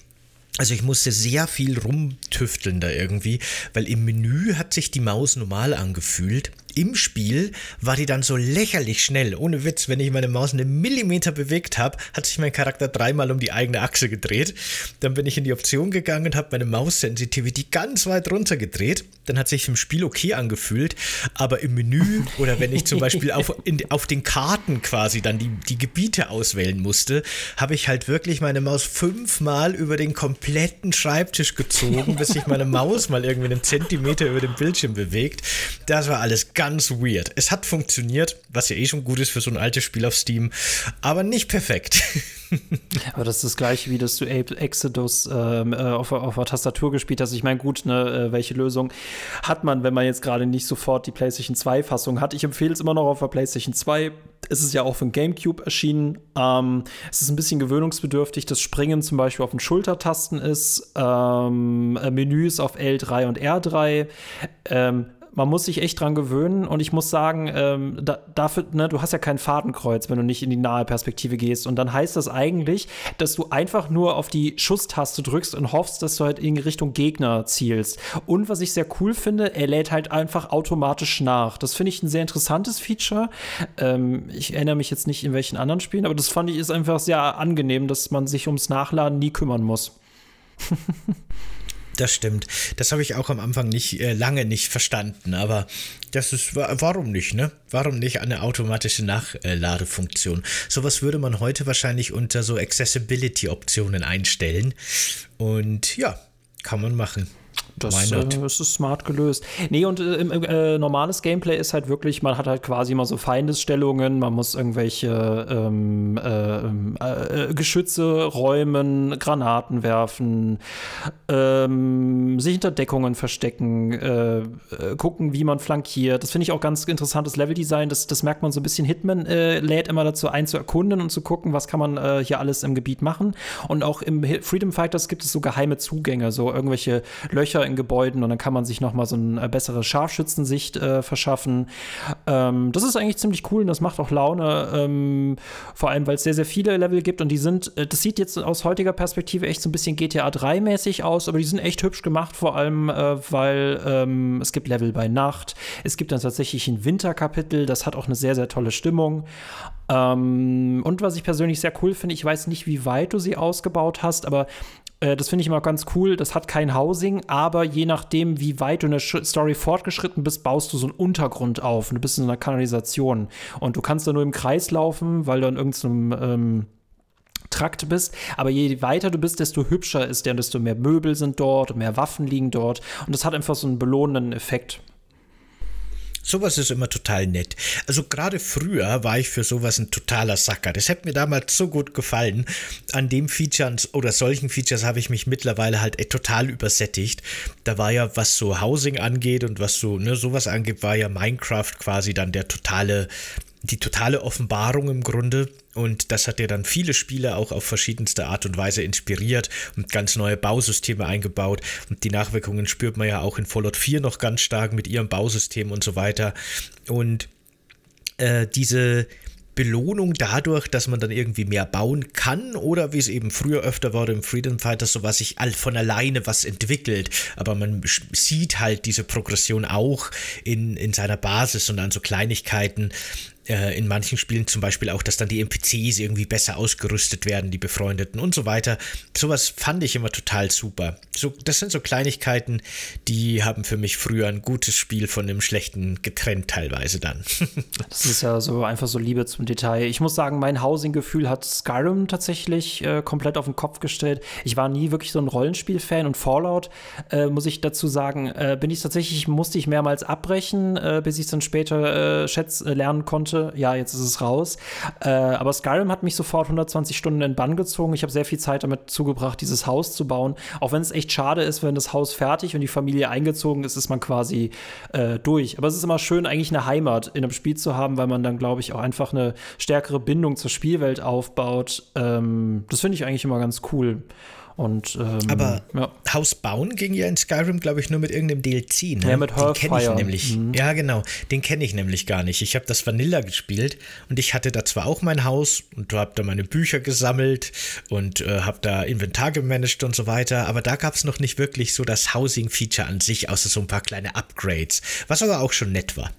S2: Also ich musste sehr viel rumtüfteln da irgendwie, weil im Menü hat sich die Maus normal angefühlt im Spiel war die dann so lächerlich schnell. Ohne Witz, wenn ich meine Maus einen Millimeter bewegt habe, hat sich mein Charakter dreimal um die eigene Achse gedreht. Dann bin ich in die Option gegangen und habe meine Maus-Sensitivity ganz weit runter gedreht. Dann hat sich im Spiel okay angefühlt, aber im Menü oder wenn ich zum Beispiel auf, in, auf den Karten quasi dann die, die Gebiete auswählen musste, habe ich halt wirklich meine Maus fünfmal über den kompletten Schreibtisch gezogen, bis sich meine Maus mal irgendwie einen Zentimeter über den Bildschirm bewegt. Das war alles ganz ganz weird. Es hat funktioniert, was ja eh schon gut ist für so ein altes Spiel auf Steam, aber nicht perfekt.
S1: aber das ist das gleiche, wie dass du Ape Exodus ähm, äh, auf, auf der Tastatur gespielt hast. Ich meine, gut, ne, äh, welche Lösung hat man, wenn man jetzt gerade nicht sofort die PlayStation 2-Fassung hat? Ich empfehle es immer noch auf der PlayStation 2. Es ist ja auch den GameCube erschienen. Ähm, es ist ein bisschen gewöhnungsbedürftig. Das Springen zum Beispiel auf den Schultertasten ist. Ähm, äh, Menüs auf L3 und R3. Ähm, man muss sich echt dran gewöhnen und ich muss sagen, ähm, da, dafür, ne, du hast ja kein Fadenkreuz, wenn du nicht in die nahe Perspektive gehst. Und dann heißt das eigentlich, dass du einfach nur auf die Schusstaste drückst und hoffst, dass du halt in Richtung Gegner zielst. Und was ich sehr cool finde, er lädt halt einfach automatisch nach. Das finde ich ein sehr interessantes Feature. Ähm, ich erinnere mich jetzt nicht in welchen anderen Spielen, aber das fand ich ist einfach sehr angenehm, dass man sich ums Nachladen nie kümmern muss.
S2: Das stimmt. Das habe ich auch am Anfang nicht äh, lange nicht verstanden, aber das ist warum nicht, ne? Warum nicht eine automatische Nachladefunktion? Sowas würde man heute wahrscheinlich unter so Accessibility Optionen einstellen und ja, kann man machen.
S1: Das, äh, das, ist smart gelöst. Nee, und äh, äh, normales Gameplay ist halt wirklich, man hat halt quasi immer so Feindesstellungen, man muss irgendwelche ähm, äh, äh, Geschütze räumen, Granaten werfen, ähm, sich hinter Deckungen verstecken, äh, gucken, wie man flankiert. Das finde ich auch ganz interessantes Leveldesign. Das, das merkt man so ein bisschen. Hitman lädt immer dazu ein, zu erkunden und zu gucken, was kann man hier alles im Gebiet machen. Und auch im Freedom Fighters gibt es so geheime Zugänge, so irgendwelche Löcher in Gebäuden und dann kann man sich noch mal so eine bessere Scharfschützensicht äh, verschaffen. Ähm, das ist eigentlich ziemlich cool und das macht auch Laune, ähm, vor allem weil es sehr, sehr viele Level gibt und die sind, äh, das sieht jetzt aus heutiger Perspektive echt so ein bisschen GTA 3-mäßig aus, aber die sind echt hübsch gemacht, vor allem äh, weil ähm, es gibt Level bei Nacht, es gibt dann tatsächlich ein Winterkapitel, das hat auch eine sehr, sehr tolle Stimmung. Ähm, und was ich persönlich sehr cool finde, ich weiß nicht, wie weit du sie ausgebaut hast, aber äh, das finde ich immer ganz cool. Das hat kein Housing, aber je nachdem, wie weit du in der Story fortgeschritten bist, baust du so einen Untergrund auf. Und du bist in einer Kanalisation. Und du kannst da nur im Kreis laufen, weil du in irgendeinem ähm, Trakt bist. Aber je weiter du bist, desto hübscher ist der und desto mehr Möbel sind dort, mehr Waffen liegen dort. Und das hat einfach so einen belohnenden Effekt.
S2: Sowas ist immer total nett. Also gerade früher war ich für sowas ein totaler Sacker. Das hätte mir damals so gut gefallen. An dem Feature oder solchen Features habe ich mich mittlerweile halt total übersättigt. Da war ja, was so Housing angeht und was so, ne, sowas angeht, war ja Minecraft quasi dann der totale die totale Offenbarung im Grunde. Und das hat ja dann viele Spiele auch auf verschiedenste Art und Weise inspiriert und ganz neue Bausysteme eingebaut. Und die Nachwirkungen spürt man ja auch in Fallout 4 noch ganz stark mit ihrem Bausystem und so weiter. Und äh, diese, Belohnung dadurch, dass man dann irgendwie mehr bauen kann oder wie es eben früher öfter war im Freedom Fighters, so was sich von alleine was entwickelt. Aber man sieht halt diese Progression auch in, in seiner Basis und an so Kleinigkeiten äh, in manchen Spielen zum Beispiel auch, dass dann die NPCs irgendwie besser ausgerüstet werden, die Befreundeten und so weiter. Sowas fand ich immer total super. So, das sind so Kleinigkeiten, die haben für mich früher ein gutes Spiel von einem schlechten getrennt teilweise dann.
S1: das ist ja so einfach so Liebe zum Detail. Ich muss sagen, mein Housing-Gefühl hat Skyrim tatsächlich äh, komplett auf den Kopf gestellt. Ich war nie wirklich so ein Rollenspiel-Fan und Fallout, äh, muss ich dazu sagen, äh, bin ich tatsächlich, musste ich mehrmals abbrechen, äh, bis ich es dann später schätz, lernen konnte. Ja, jetzt ist es raus. aber Skyrim hat mich sofort 120 Stunden in Bann gezogen. Ich habe sehr viel Zeit damit zugebracht, dieses Haus zu bauen. Auch wenn es echt schade ist, wenn das Haus fertig und die Familie eingezogen ist, ist man quasi durch. Aber es ist immer schön, eigentlich eine Heimat in einem Spiel zu haben, weil man dann, glaube ich, auch einfach eine stärkere Bindung zur Spielwelt aufbaut. Ähm, das finde ich eigentlich immer ganz cool. Und, ähm,
S2: Aber ja. Haus bauen ging ja in Skyrim, glaube ich, nur mit irgendeinem DLC. Ne?
S1: Ja, mit
S2: Den kenne ich nämlich. Mhm. Ja, genau. Den kenne ich nämlich gar nicht. Ich habe das Vanilla gespielt und ich hatte da zwar auch mein Haus und habe da meine Bücher gesammelt und äh, habe da Inventar gemanagt und so weiter, aber da gab es noch nicht wirklich so das Housing-Feature an sich, außer so ein paar kleine Upgrades, was aber auch schon nett war.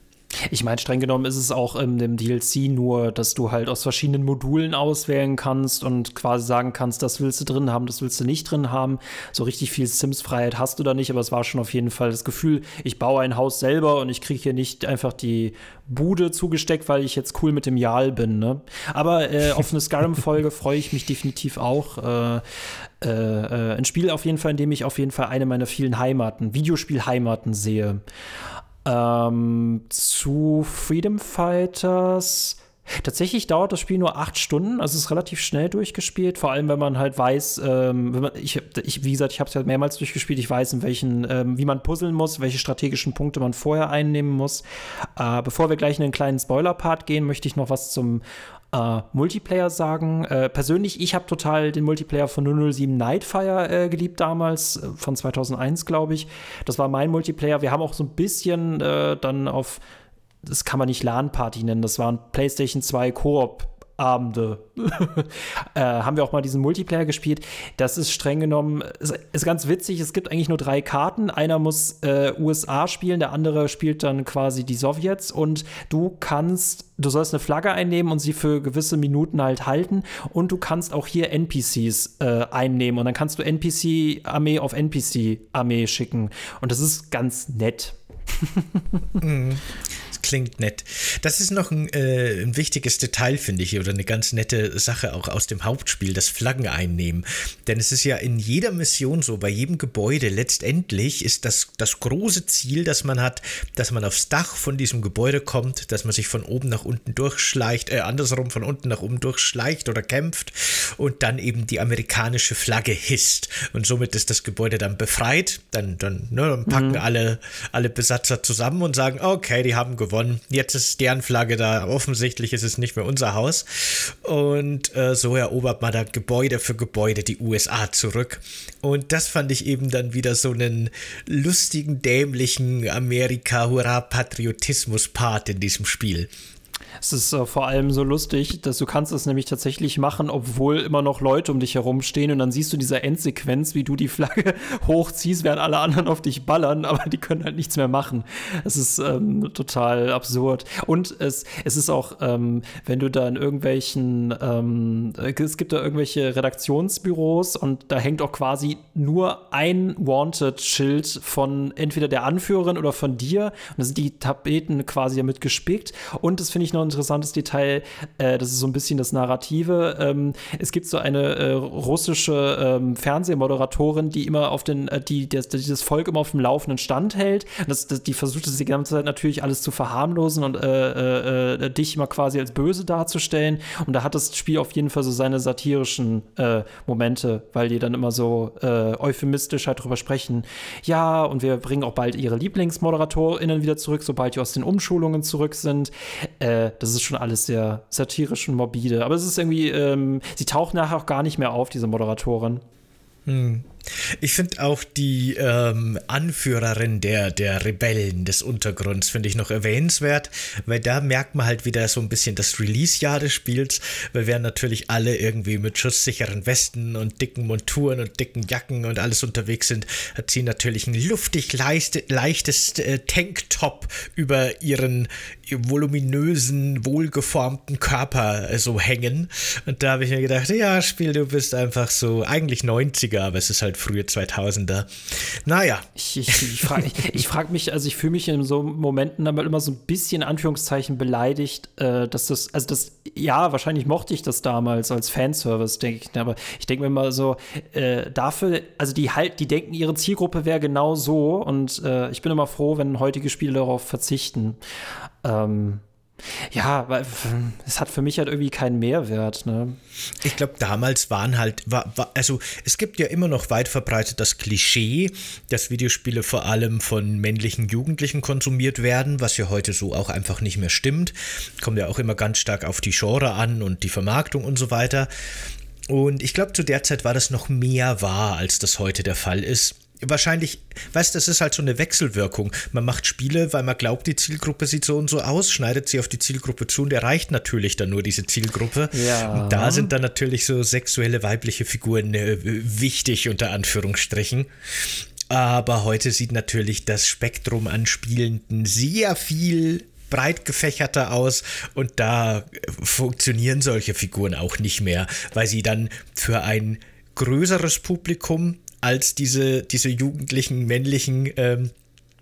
S1: Ich meine, streng genommen ist es auch in dem DLC nur, dass du halt aus verschiedenen Modulen auswählen kannst und quasi sagen kannst, das willst du drin haben, das willst du nicht drin haben. So richtig viel Sims-Freiheit hast du da nicht, aber es war schon auf jeden Fall das Gefühl, ich baue ein Haus selber und ich kriege hier nicht einfach die Bude zugesteckt, weil ich jetzt cool mit dem Jal bin. Ne? Aber äh, auf eine Skyrim-Folge freue ich mich definitiv auch. Äh, äh, äh, ein Spiel auf jeden Fall, in dem ich auf jeden Fall eine meiner vielen Heimaten, Videospiel-Heimaten sehe. Ähm, zu Freedom Fighters. Tatsächlich dauert das Spiel nur acht Stunden, also es ist relativ schnell durchgespielt, vor allem wenn man halt weiß, ähm, man, ich, ich, wie gesagt, ich habe es ja mehrmals durchgespielt, ich weiß, in welchen, ähm, wie man puzzeln muss, welche strategischen Punkte man vorher einnehmen muss. Äh, bevor wir gleich in einen kleinen Spoiler-Part gehen, möchte ich noch was zum äh, Multiplayer sagen. Äh, persönlich, ich habe total den Multiplayer von 007 Nightfire äh, geliebt damals, äh, von 2001, glaube ich. Das war mein Multiplayer. Wir haben auch so ein bisschen äh, dann auf, das kann man nicht LAN-Party nennen, das waren PlayStation 2 Koop Abende äh, haben wir auch mal diesen Multiplayer gespielt. Das ist streng genommen, ist, ist, ganz witzig. Es gibt eigentlich nur drei Karten. Einer muss äh, USA spielen, der andere spielt dann quasi die Sowjets und du kannst, du sollst eine Flagge einnehmen und sie für gewisse Minuten halt halten und du kannst auch hier NPCs äh, einnehmen und dann kannst du NPC-Armee auf NPC-Armee schicken und das ist ganz nett.
S2: mhm klingt nett. Das ist noch ein, äh, ein wichtiges Detail, finde ich, oder eine ganz nette Sache auch aus dem Hauptspiel, das Flaggen einnehmen. Denn es ist ja in jeder Mission so, bei jedem Gebäude, letztendlich ist das, das große Ziel, das man hat, dass man aufs Dach von diesem Gebäude kommt, dass man sich von oben nach unten durchschleicht, äh, andersrum von unten nach oben durchschleicht oder kämpft und dann eben die amerikanische Flagge hisst. Und somit ist das Gebäude dann befreit. Dann, dann, ne, dann packen mhm. alle, alle Besatzer zusammen und sagen, okay, die haben gewonnen gewonnen. Jetzt ist deren Flagge da. Offensichtlich ist es nicht mehr unser Haus. Und äh, so erobert man da Gebäude für Gebäude die USA zurück. Und das fand ich eben dann wieder so einen lustigen, dämlichen Amerika-Hurra-Patriotismus-Part in diesem Spiel.
S1: Es ist äh, vor allem so lustig, dass du kannst es nämlich tatsächlich machen, obwohl immer noch Leute um dich herum stehen und dann siehst du diese Endsequenz, wie du die Flagge hochziehst, während alle anderen auf dich ballern, aber die können halt nichts mehr machen. Es ist ähm, total absurd. Und es, es ist auch, ähm, wenn du da in irgendwelchen, ähm, es gibt da irgendwelche Redaktionsbüros und da hängt auch quasi nur ein Wanted-Schild von entweder der Anführerin oder von dir. Und da sind die Tapeten quasi damit gespickt. Und das finde ich noch interessantes Detail, äh, das ist so ein bisschen das Narrative. Ähm, es gibt so eine äh, russische ähm, Fernsehmoderatorin, die immer auf den, äh, die, das, die das Volk immer auf dem laufenden Stand hält. Das, das, die versucht es die ganze Zeit natürlich alles zu verharmlosen und äh, äh, dich immer quasi als böse darzustellen. Und da hat das Spiel auf jeden Fall so seine satirischen äh, Momente, weil die dann immer so euphemistisch halt drüber sprechen. Ja, und wir bringen auch bald ihre LieblingsmoderatorInnen wieder zurück, sobald die aus den Umschulungen zurück sind. Äh, das ist schon alles sehr satirisch und morbide. Aber es ist irgendwie, ähm, sie taucht nachher auch gar nicht mehr auf, diese Moderatorin.
S2: Hm. Ich finde auch die ähm, Anführerin der, der Rebellen des Untergrunds, finde ich noch erwähnenswert, weil da merkt man halt wieder so ein bisschen das Release-Jahr des Spiels, weil wir natürlich alle irgendwie mit schusssicheren Westen und dicken Monturen und dicken Jacken und alles unterwegs sind, hat sie natürlich ein luftig leichte, leichtes äh, Tanktop über ihren voluminösen, wohlgeformten Körper äh, so hängen. Und da habe ich mir gedacht, ja, Spiel, du bist einfach so eigentlich 90er, aber es ist halt frühe 2000er. Naja.
S1: Ich, ich, ich frage frag mich, also ich fühle mich in so Momenten dann immer so ein bisschen, Anführungszeichen, beleidigt, äh, dass das, also das, ja, wahrscheinlich mochte ich das damals als Fanservice, denke ich, aber ich denke mir immer so, äh, dafür, also die halt, die denken, ihre Zielgruppe wäre genau so und äh, ich bin immer froh, wenn heutige Spiele darauf verzichten. Ähm, ja, weil es hat für mich halt irgendwie keinen Mehrwert. Ne?
S2: Ich glaube, damals waren halt, war, war, also es gibt ja immer noch weit verbreitet das Klischee, dass Videospiele vor allem von männlichen Jugendlichen konsumiert werden, was ja heute so auch einfach nicht mehr stimmt. Kommt ja auch immer ganz stark auf die Genre an und die Vermarktung und so weiter. Und ich glaube, zu der Zeit war das noch mehr wahr, als das heute der Fall ist wahrscheinlich, weißt du, das ist halt so eine Wechselwirkung. Man macht Spiele, weil man glaubt, die Zielgruppe sieht so und so aus, schneidet sie auf die Zielgruppe zu und erreicht natürlich dann nur diese Zielgruppe. Ja. Und da sind dann natürlich so sexuelle weibliche Figuren äh, wichtig, unter Anführungsstrichen. Aber heute sieht natürlich das Spektrum an Spielenden sehr viel breit gefächerter aus und da funktionieren solche Figuren auch nicht mehr, weil sie dann für ein größeres Publikum als diese, diese jugendlichen männlichen ähm,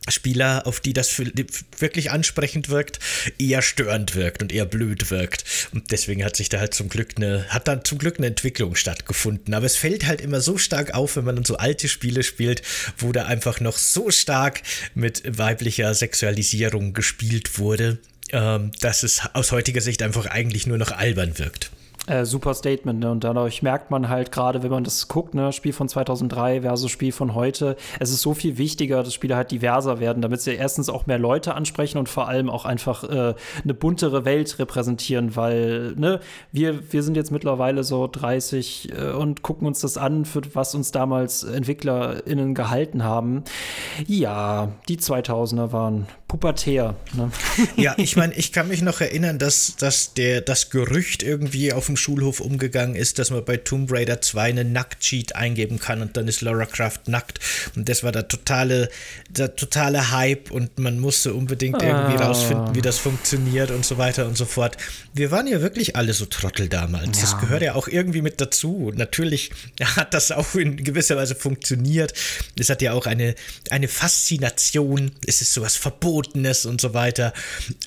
S2: Spieler, auf die das wirklich ansprechend wirkt, eher störend wirkt und eher blöd wirkt. Und deswegen hat sich da halt zum Glück eine, hat dann zum Glück eine Entwicklung stattgefunden. Aber es fällt halt immer so stark auf, wenn man dann so alte Spiele spielt, wo da einfach noch so stark mit weiblicher Sexualisierung gespielt wurde, ähm, dass es aus heutiger Sicht einfach eigentlich nur noch albern wirkt.
S1: Äh, super Statement, ne? Und dadurch merkt man halt gerade, wenn man das guckt, ne, Spiel von 2003 versus Spiel von heute, es ist so viel wichtiger, dass Spiele halt diverser werden, damit sie erstens auch mehr Leute ansprechen und vor allem auch einfach äh, eine buntere Welt repräsentieren, weil, ne, wir, wir sind jetzt mittlerweile so 30 äh, und gucken uns das an, für was uns damals EntwicklerInnen gehalten haben. Ja, die 2000er waren pubertär. Ne?
S2: Ja, ich meine, ich kann mich noch erinnern, dass, dass der, das Gerücht irgendwie auf dem Schulhof umgegangen ist, dass man bei Tomb Raider 2 einen Nackt-Cheat eingeben kann und dann ist Lara Croft nackt. Und das war der totale, der totale Hype und man musste unbedingt irgendwie ah. rausfinden, wie das funktioniert und so weiter und so fort. Wir waren ja wirklich alle so Trottel damals. Ja. Das gehört ja auch irgendwie mit dazu. Natürlich hat das auch in gewisser Weise funktioniert. Es hat ja auch eine, eine Faszination. Es ist sowas Verbotenes und so weiter.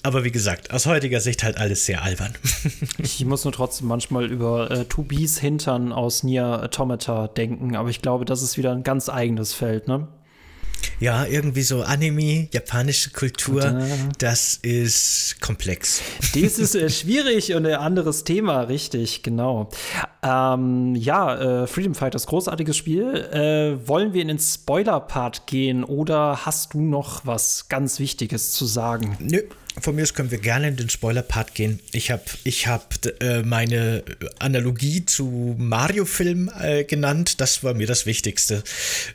S2: Aber wie gesagt, aus heutiger Sicht halt alles sehr albern.
S1: ich muss nur trotzdem manchmal über äh, Tubis Hintern aus Nier Automata denken, aber ich glaube, das ist wieder ein ganz eigenes Feld, ne?
S2: Ja, irgendwie so Anime, japanische Kultur, das ist komplex.
S1: Dies ist äh, schwierig und ein anderes Thema, richtig, genau. Ähm, ja, äh, Freedom Fighters, großartiges Spiel. Äh, wollen wir in den Spoiler-Part gehen oder hast du noch was ganz Wichtiges zu sagen?
S2: Nö, von mir aus können wir gerne in den Spoiler-Part gehen. Ich habe ich hab, äh, meine Analogie zu Mario-Film äh, genannt. Das war mir das Wichtigste.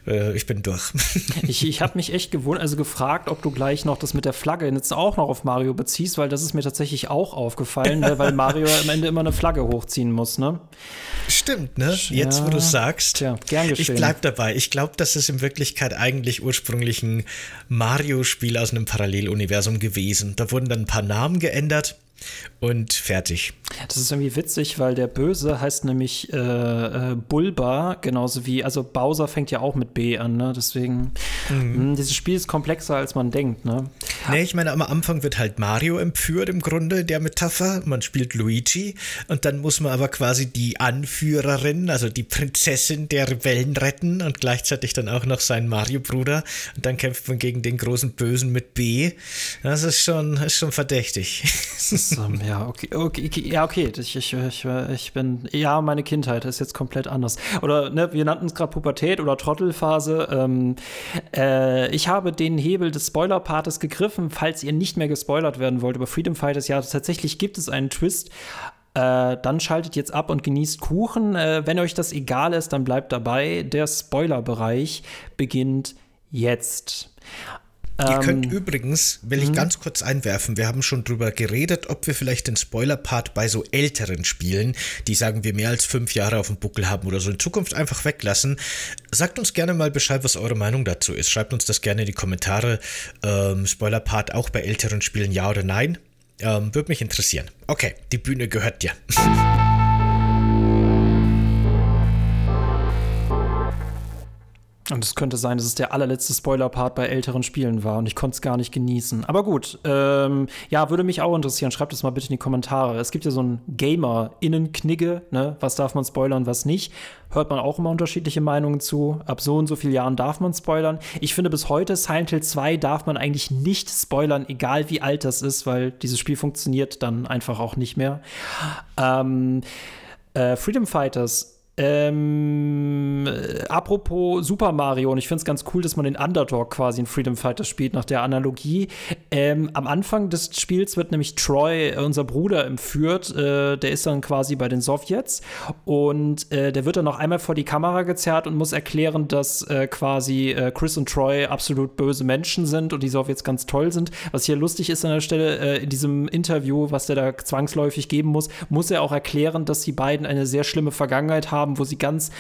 S2: Äh, ich bin durch.
S1: ich ich habe mich echt gewohnt, also gefragt, ob du gleich noch das mit der Flagge jetzt auch noch auf Mario beziehst, weil das ist mir tatsächlich auch aufgefallen, ne, weil Mario am Ende immer eine Flagge hochziehen muss, ne?
S2: Stimmt, ne? Jetzt, ja, wo du sagst. Tja, gern geschehen. Ich bleib dabei. Ich glaube, das ist in Wirklichkeit eigentlich ursprünglich ein Mario-Spiel aus einem Paralleluniversum gewesen. Da wurden dann ein paar Namen geändert und fertig.
S1: Das ist irgendwie witzig, weil der Böse heißt nämlich äh, äh, Bulba, genauso wie, also Bowser fängt ja auch mit B an, ne? Deswegen, mhm. mh, hm, dieses Spiel ist komplexer, als man denkt, ne?
S2: Nee, ich meine, am Anfang wird halt Mario entführt im Grunde, der Metapher. Man spielt Luigi und dann muss man aber quasi die Anführerin, also die Prinzessin der Rebellen retten und gleichzeitig dann auch noch seinen Mario-Bruder. Und dann kämpft man gegen den großen Bösen mit B. Das ist schon, ist schon verdächtig.
S1: ist, um, ja, okay, okay, ja, okay. Ich, ich, ich, ich, bin, ja, meine Kindheit ist jetzt komplett anders. Oder, ne, wir nannten es gerade Pubertät oder Trottelphase. Ähm, äh, ich habe den Hebel des Spoiler-Partes gegriffen, falls ihr nicht mehr gespoilert werden wollt über Freedom Fighters. Ja, tatsächlich gibt es einen Twist. Äh, dann schaltet jetzt ab und genießt Kuchen. Äh, wenn euch das egal ist, dann bleibt dabei. Der Spoilerbereich beginnt jetzt.
S2: Ihr könnt ähm, übrigens, will ich mhm. ganz kurz einwerfen, wir haben schon drüber geredet, ob wir vielleicht den Spoiler-Part bei so älteren Spielen, die sagen wir mehr als fünf Jahre auf dem Buckel haben oder so, in Zukunft einfach weglassen. Sagt uns gerne mal Bescheid, was eure Meinung dazu ist. Schreibt uns das gerne in die Kommentare. Ähm, Spoiler-Part auch bei älteren Spielen, ja oder nein? Ähm, Würde mich interessieren. Okay, die Bühne gehört dir.
S1: Und es könnte sein, dass es der allerletzte Spoiler-Part bei älteren Spielen war und ich konnte es gar nicht genießen. Aber gut, ähm, ja, würde mich auch interessieren. Schreibt es mal bitte in die Kommentare. Es gibt ja so ein Gamer-Innen-Knigge, ne? Was darf man spoilern, was nicht. Hört man auch immer unterschiedliche Meinungen zu. Ab so und so vielen Jahren darf man spoilern. Ich finde, bis heute Silent Hill 2 darf man eigentlich nicht spoilern, egal wie alt das ist, weil dieses Spiel funktioniert dann einfach auch nicht mehr. Ähm, äh, Freedom Fighters ähm, äh, apropos Super Mario, und ich finde es ganz cool, dass man den Underdog quasi in Freedom Fighter spielt, nach der Analogie. Ähm, am Anfang des Spiels wird nämlich Troy, äh, unser Bruder, entführt. Äh, der ist dann quasi bei den Sowjets und äh, der wird dann noch einmal vor die Kamera gezerrt und muss erklären, dass quasi Chris und Troy absolut böse Menschen sind und die Sowjets ganz toll sind. Was hier lustig ist an der Stelle, in diesem Interview, was der da zwangsläufig geben muss, muss er auch erklären, dass die beiden eine sehr schlimme Vergangenheit haben haben, wo sie ganz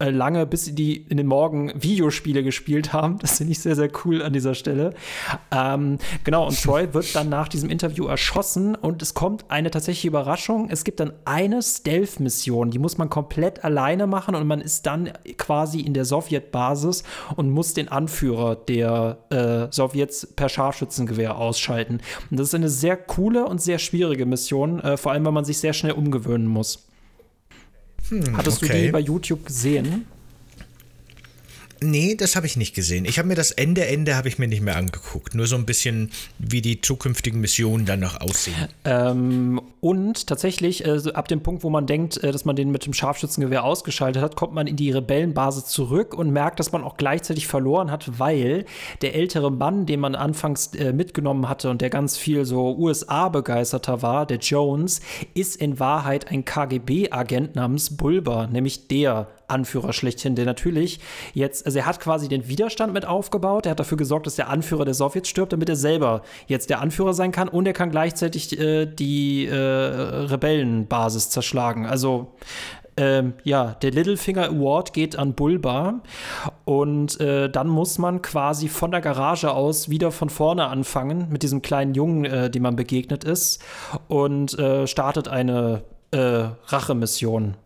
S1: äh, lange, bis die in den Morgen Videospiele gespielt haben. Das finde ich sehr, sehr cool an dieser Stelle. Ähm, genau, und Troy wird dann nach diesem Interview erschossen und es kommt eine tatsächliche Überraschung. Es gibt dann eine Stealth-Mission, die muss man komplett alleine machen und man ist dann quasi in der Sowjetbasis und muss den Anführer der äh, Sowjets per Scharfschützengewehr ausschalten. Und das ist eine sehr coole und sehr schwierige Mission, äh, vor allem, weil man sich sehr schnell umgewöhnen muss. Hm, Hattest okay. du die bei YouTube gesehen?
S2: Nee, das habe ich nicht gesehen. Ich habe mir das Ende, Ende habe ich mir nicht mehr angeguckt. Nur so ein bisschen, wie die zukünftigen Missionen dann noch aussehen.
S1: Ähm, und tatsächlich, äh, ab dem Punkt, wo man denkt, äh, dass man den mit dem Scharfschützengewehr ausgeschaltet hat, kommt man in die Rebellenbasis zurück und merkt, dass man auch gleichzeitig verloren hat, weil der ältere Mann, den man anfangs äh, mitgenommen hatte und der ganz viel so USA-begeisterter war, der Jones, ist in Wahrheit ein KGB-Agent namens Bulber, nämlich der Anführer schlechthin, der natürlich jetzt, also er hat quasi den Widerstand mit aufgebaut, er hat dafür gesorgt, dass der Anführer der Sowjets stirbt, damit er selber jetzt der Anführer sein kann und er kann gleichzeitig äh, die äh, Rebellenbasis zerschlagen. Also ähm, ja, der Littlefinger Award geht an Bulba und äh, dann muss man quasi von der Garage aus wieder von vorne anfangen mit diesem kleinen Jungen, äh, dem man begegnet ist und äh, startet eine äh, Rachemission.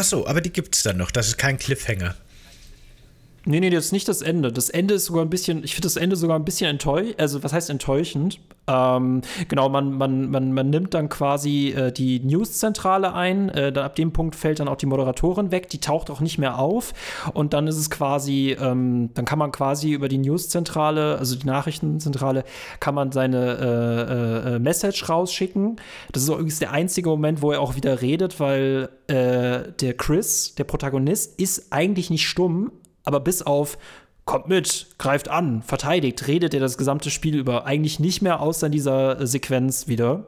S2: Ach so, aber die gibt es dann noch. Das ist kein Cliffhanger.
S1: Nee, nee, das ist nicht das Ende. Das Ende ist sogar ein bisschen, ich finde das Ende sogar ein bisschen enttäuschend. Also, was heißt enttäuschend? Ähm, genau, man, man, man, man nimmt dann quasi äh, die News-Zentrale ein. Äh, dann ab dem Punkt fällt dann auch die Moderatorin weg. Die taucht auch nicht mehr auf. Und dann ist es quasi, ähm, dann kann man quasi über die News-Zentrale, also die Nachrichtenzentrale, kann man seine äh, äh, äh Message rausschicken. Das ist auch übrigens der einzige Moment, wo er auch wieder redet, weil äh, der Chris, der Protagonist, ist eigentlich nicht stumm, aber bis auf kommt mit, greift an, verteidigt, redet er das gesamte Spiel über eigentlich nicht mehr außer in dieser äh, Sequenz wieder.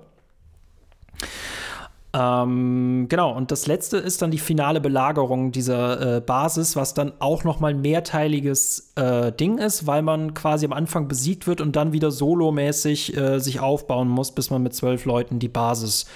S1: Ähm, genau, und das letzte ist dann die finale Belagerung dieser äh, Basis, was dann auch noch mal ein mehrteiliges äh, Ding ist, weil man quasi am Anfang besiegt wird und dann wieder solomäßig äh, sich aufbauen muss, bis man mit zwölf Leuten die Basis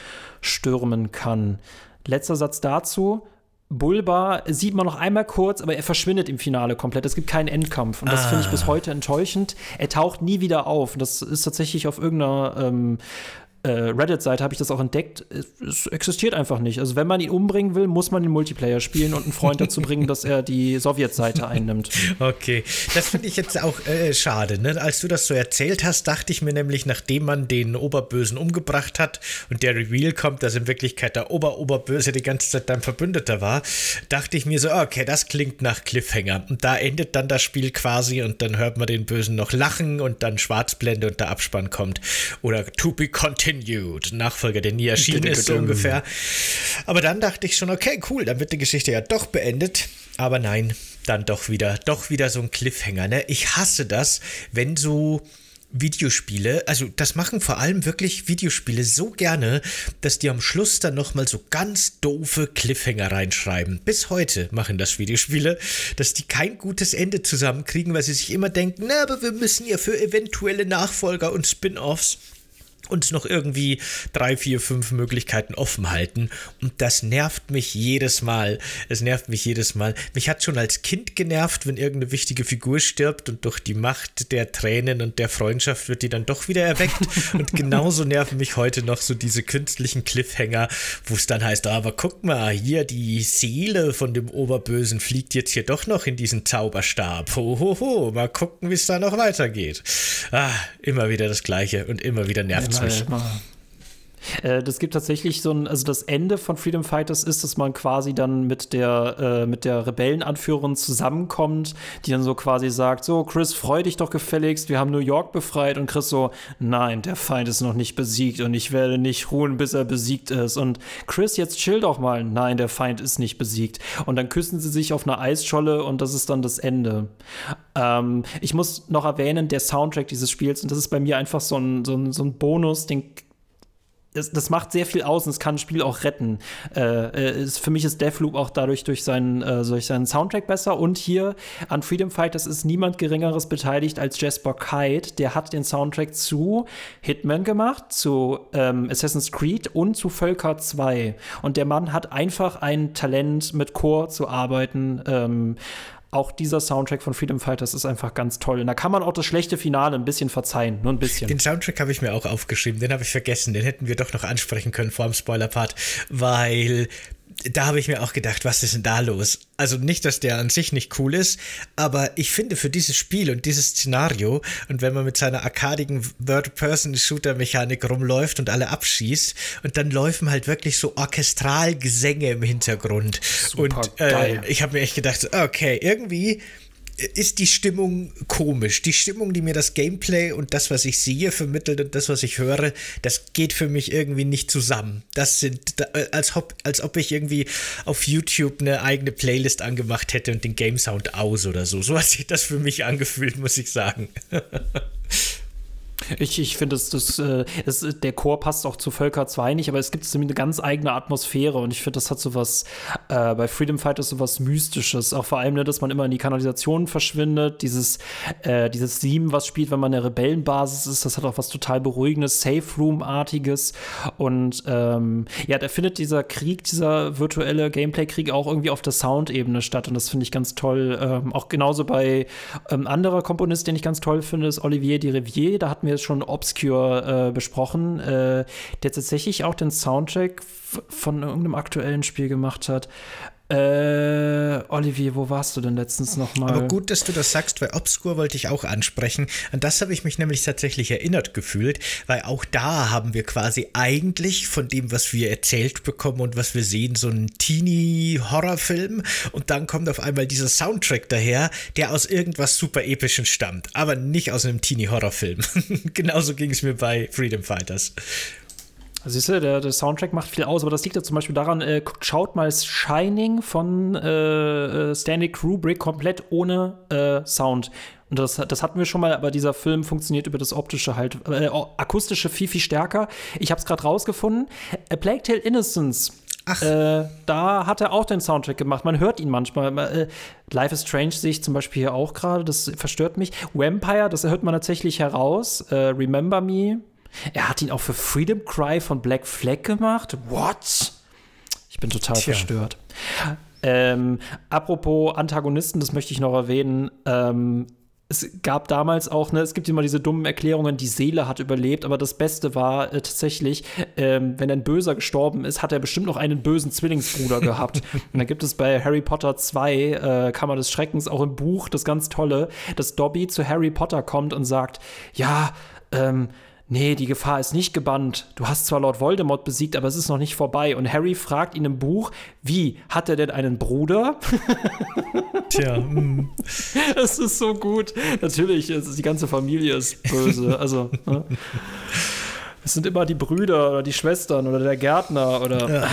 S1: stürmen kann. Letzter Satz dazu. Bulba sieht man noch einmal kurz, aber er verschwindet im Finale komplett. Es gibt keinen Endkampf. Und das ah. finde ich bis ah. heute enttäuschend. Er taucht nie wieder auf. Das ist tatsächlich auf irgendeiner ähm, äh, Reddit-Seite habe ich das auch entdeckt. Es existiert einfach nicht. Also wenn man ihn umbringen will, muss man den Multiplayer spielen und einen Freund dazu bringen, dass er die Sowjetseite einnimmt.
S2: Okay, das finde ich jetzt auch äh, schade. Ne? Als du das so erzählt hast, dachte ich mir nämlich, nachdem man den Oberbösen umgebracht hat und der Reveal kommt, dass in Wirklichkeit der Ober-Oberböse die ganze Zeit dein Verbündeter war, dachte ich mir so, okay, das klingt nach Cliffhanger. Und da endet dann das Spiel quasi und dann hört man den Bösen noch lachen und dann Schwarzblende und der Abspann kommt. Oder to be continued Continued, Nachfolger, der nie erschienen ist, so ungefähr. Aber dann dachte ich schon, okay, cool, dann wird die Geschichte ja doch beendet. Aber nein, dann doch wieder, doch wieder so ein Cliffhanger. Ne? Ich hasse das, wenn so Videospiele, also das machen vor allem wirklich Videospiele so gerne, dass die am Schluss dann nochmal so ganz doofe Cliffhanger reinschreiben. Bis heute machen das Videospiele, dass die kein gutes Ende zusammenkriegen, weil sie sich immer denken, na, aber wir müssen ja für eventuelle Nachfolger und Spin-offs uns noch irgendwie drei, vier, fünf Möglichkeiten offen halten. Und das nervt mich jedes Mal. Es nervt mich jedes Mal. Mich hat schon als Kind genervt, wenn irgendeine wichtige Figur stirbt und durch die Macht der Tränen und der Freundschaft wird die dann doch wieder erweckt. und genauso nerven mich heute noch so diese künstlichen Cliffhanger, wo es dann heißt, aber guck mal, hier die Seele von dem Oberbösen fliegt jetzt hier doch noch in diesen Zauberstab. Hohoho, ho, ho. mal gucken, wie es da noch weitergeht. Ah, immer wieder das Gleiche und immer wieder nervt
S1: 哎。Äh, das gibt tatsächlich so ein, also das Ende von Freedom Fighters ist, dass man quasi dann mit der, äh, mit der Rebellenanführerin zusammenkommt, die dann so quasi sagt: So, Chris, freu dich doch gefälligst, wir haben New York befreit. Und Chris so: Nein, der Feind ist noch nicht besiegt und ich werde nicht ruhen, bis er besiegt ist. Und Chris, jetzt chill doch mal. Nein, der Feind ist nicht besiegt. Und dann küssen sie sich auf einer Eisscholle und das ist dann das Ende. Ähm, ich muss noch erwähnen, der Soundtrack dieses Spiels, und das ist bei mir einfach so ein, so ein, so ein Bonus, den das, das, macht sehr viel aus und es kann ein Spiel auch retten. Äh, ist, für mich ist Deathloop auch dadurch durch seinen, äh, durch seinen Soundtrack besser. Und hier an Freedom Fighters ist niemand Geringeres beteiligt als Jasper Kite. Der hat den Soundtrack zu Hitman gemacht, zu ähm, Assassin's Creed und zu Völker 2. Und der Mann hat einfach ein Talent, mit Core zu arbeiten. Ähm, auch dieser Soundtrack von Freedom Fighters ist einfach ganz toll. Und da kann man auch das schlechte Finale ein bisschen verzeihen, nur ein bisschen.
S2: Den Soundtrack habe ich mir auch aufgeschrieben, den habe ich vergessen, den hätten wir doch noch ansprechen können vor dem Spoiler-Part, weil da habe ich mir auch gedacht, was ist denn da los? Also nicht, dass der an sich nicht cool ist, aber ich finde für dieses Spiel und dieses Szenario und wenn man mit seiner arkadigen Third-Person-Shooter-Mechanik rumläuft und alle abschießt und dann laufen halt wirklich so orchestral Gesänge im Hintergrund. Super und äh, ich habe mir echt gedacht, okay, irgendwie ist die Stimmung komisch. Die Stimmung, die mir das Gameplay und das, was ich sehe, vermittelt und das, was ich höre, das geht für mich irgendwie nicht zusammen. Das sind, als ob, als ob ich irgendwie auf YouTube eine eigene Playlist angemacht hätte und den Game Sound aus oder so. So hat sich das für mich angefühlt, muss ich sagen.
S1: Ich, ich finde, das, das, äh, das, der Chor passt auch zu Völker 2 nicht, aber es gibt eine ganz eigene Atmosphäre und ich finde, das hat so was, äh, bei Freedom Fighters so was Mystisches. Auch vor allem, ne, dass man immer in die Kanalisation verschwindet. Dieses, äh, dieses Theme, was spielt, wenn man eine Rebellenbasis ist, das hat auch was total Beruhigendes, Safe Room-artiges. Und ähm, ja, da findet dieser Krieg, dieser virtuelle Gameplay-Krieg auch irgendwie auf der Soundebene statt und das finde ich ganz toll. Ähm, auch genauso bei ähm, anderer Komponist, den ich ganz toll finde, ist Olivier Dirivier. Da hatten wir schon Obscure äh, besprochen, äh, der tatsächlich auch den Soundtrack von irgendeinem aktuellen Spiel gemacht hat. Äh, Olivier, wo warst du denn letztens nochmal?
S2: Aber gut, dass du das sagst, weil Obscure wollte ich auch ansprechen. An das habe ich mich nämlich tatsächlich erinnert gefühlt, weil auch da haben wir quasi eigentlich von dem, was wir erzählt bekommen und was wir sehen, so einen Teenie-Horrorfilm. Und dann kommt auf einmal dieser Soundtrack daher, der aus irgendwas super Epischem stammt, aber nicht aus einem Teenie-Horrorfilm. Genauso ging es mir bei Freedom Fighters.
S1: Siehst du, der, der, Soundtrack macht viel aus, aber das liegt ja zum Beispiel daran, äh, schaut mal Shining von äh, äh, Stanley Kubrick komplett ohne äh, Sound. Und das, das hatten wir schon mal, aber dieser Film funktioniert über das optische halt, äh, akustische viel, viel stärker. Ich habe es gerade rausgefunden. A Plague Tale Innocence. Ach. Äh, da hat er auch den Soundtrack gemacht. Man hört ihn manchmal. Äh, Life is Strange sehe ich zum Beispiel hier auch gerade. Das verstört mich. Vampire, das hört man tatsächlich heraus. Äh, Remember Me er hat ihn auch für Freedom Cry von Black Flag gemacht. What? Ich bin total Tja. verstört. Ähm, apropos Antagonisten, das möchte ich noch erwähnen. Ähm, es gab damals auch, ne, es gibt immer diese dummen Erklärungen, die Seele hat überlebt, aber das Beste war äh, tatsächlich, ähm, wenn ein Böser gestorben ist, hat er bestimmt noch einen bösen Zwillingsbruder gehabt. Und da gibt es bei Harry Potter 2, äh, Kammer des Schreckens, auch im Buch, das ganz Tolle, dass Dobby zu Harry Potter kommt und sagt, ja, ähm, nee, die Gefahr ist nicht gebannt. Du hast zwar Lord Voldemort besiegt, aber es ist noch nicht vorbei. Und Harry fragt ihn im Buch, wie, hat er denn einen Bruder? Tja. Mm. Es ist so gut. Natürlich, die ganze Familie ist böse. Also, ne? es sind immer die Brüder oder die Schwestern oder der Gärtner oder. Ja,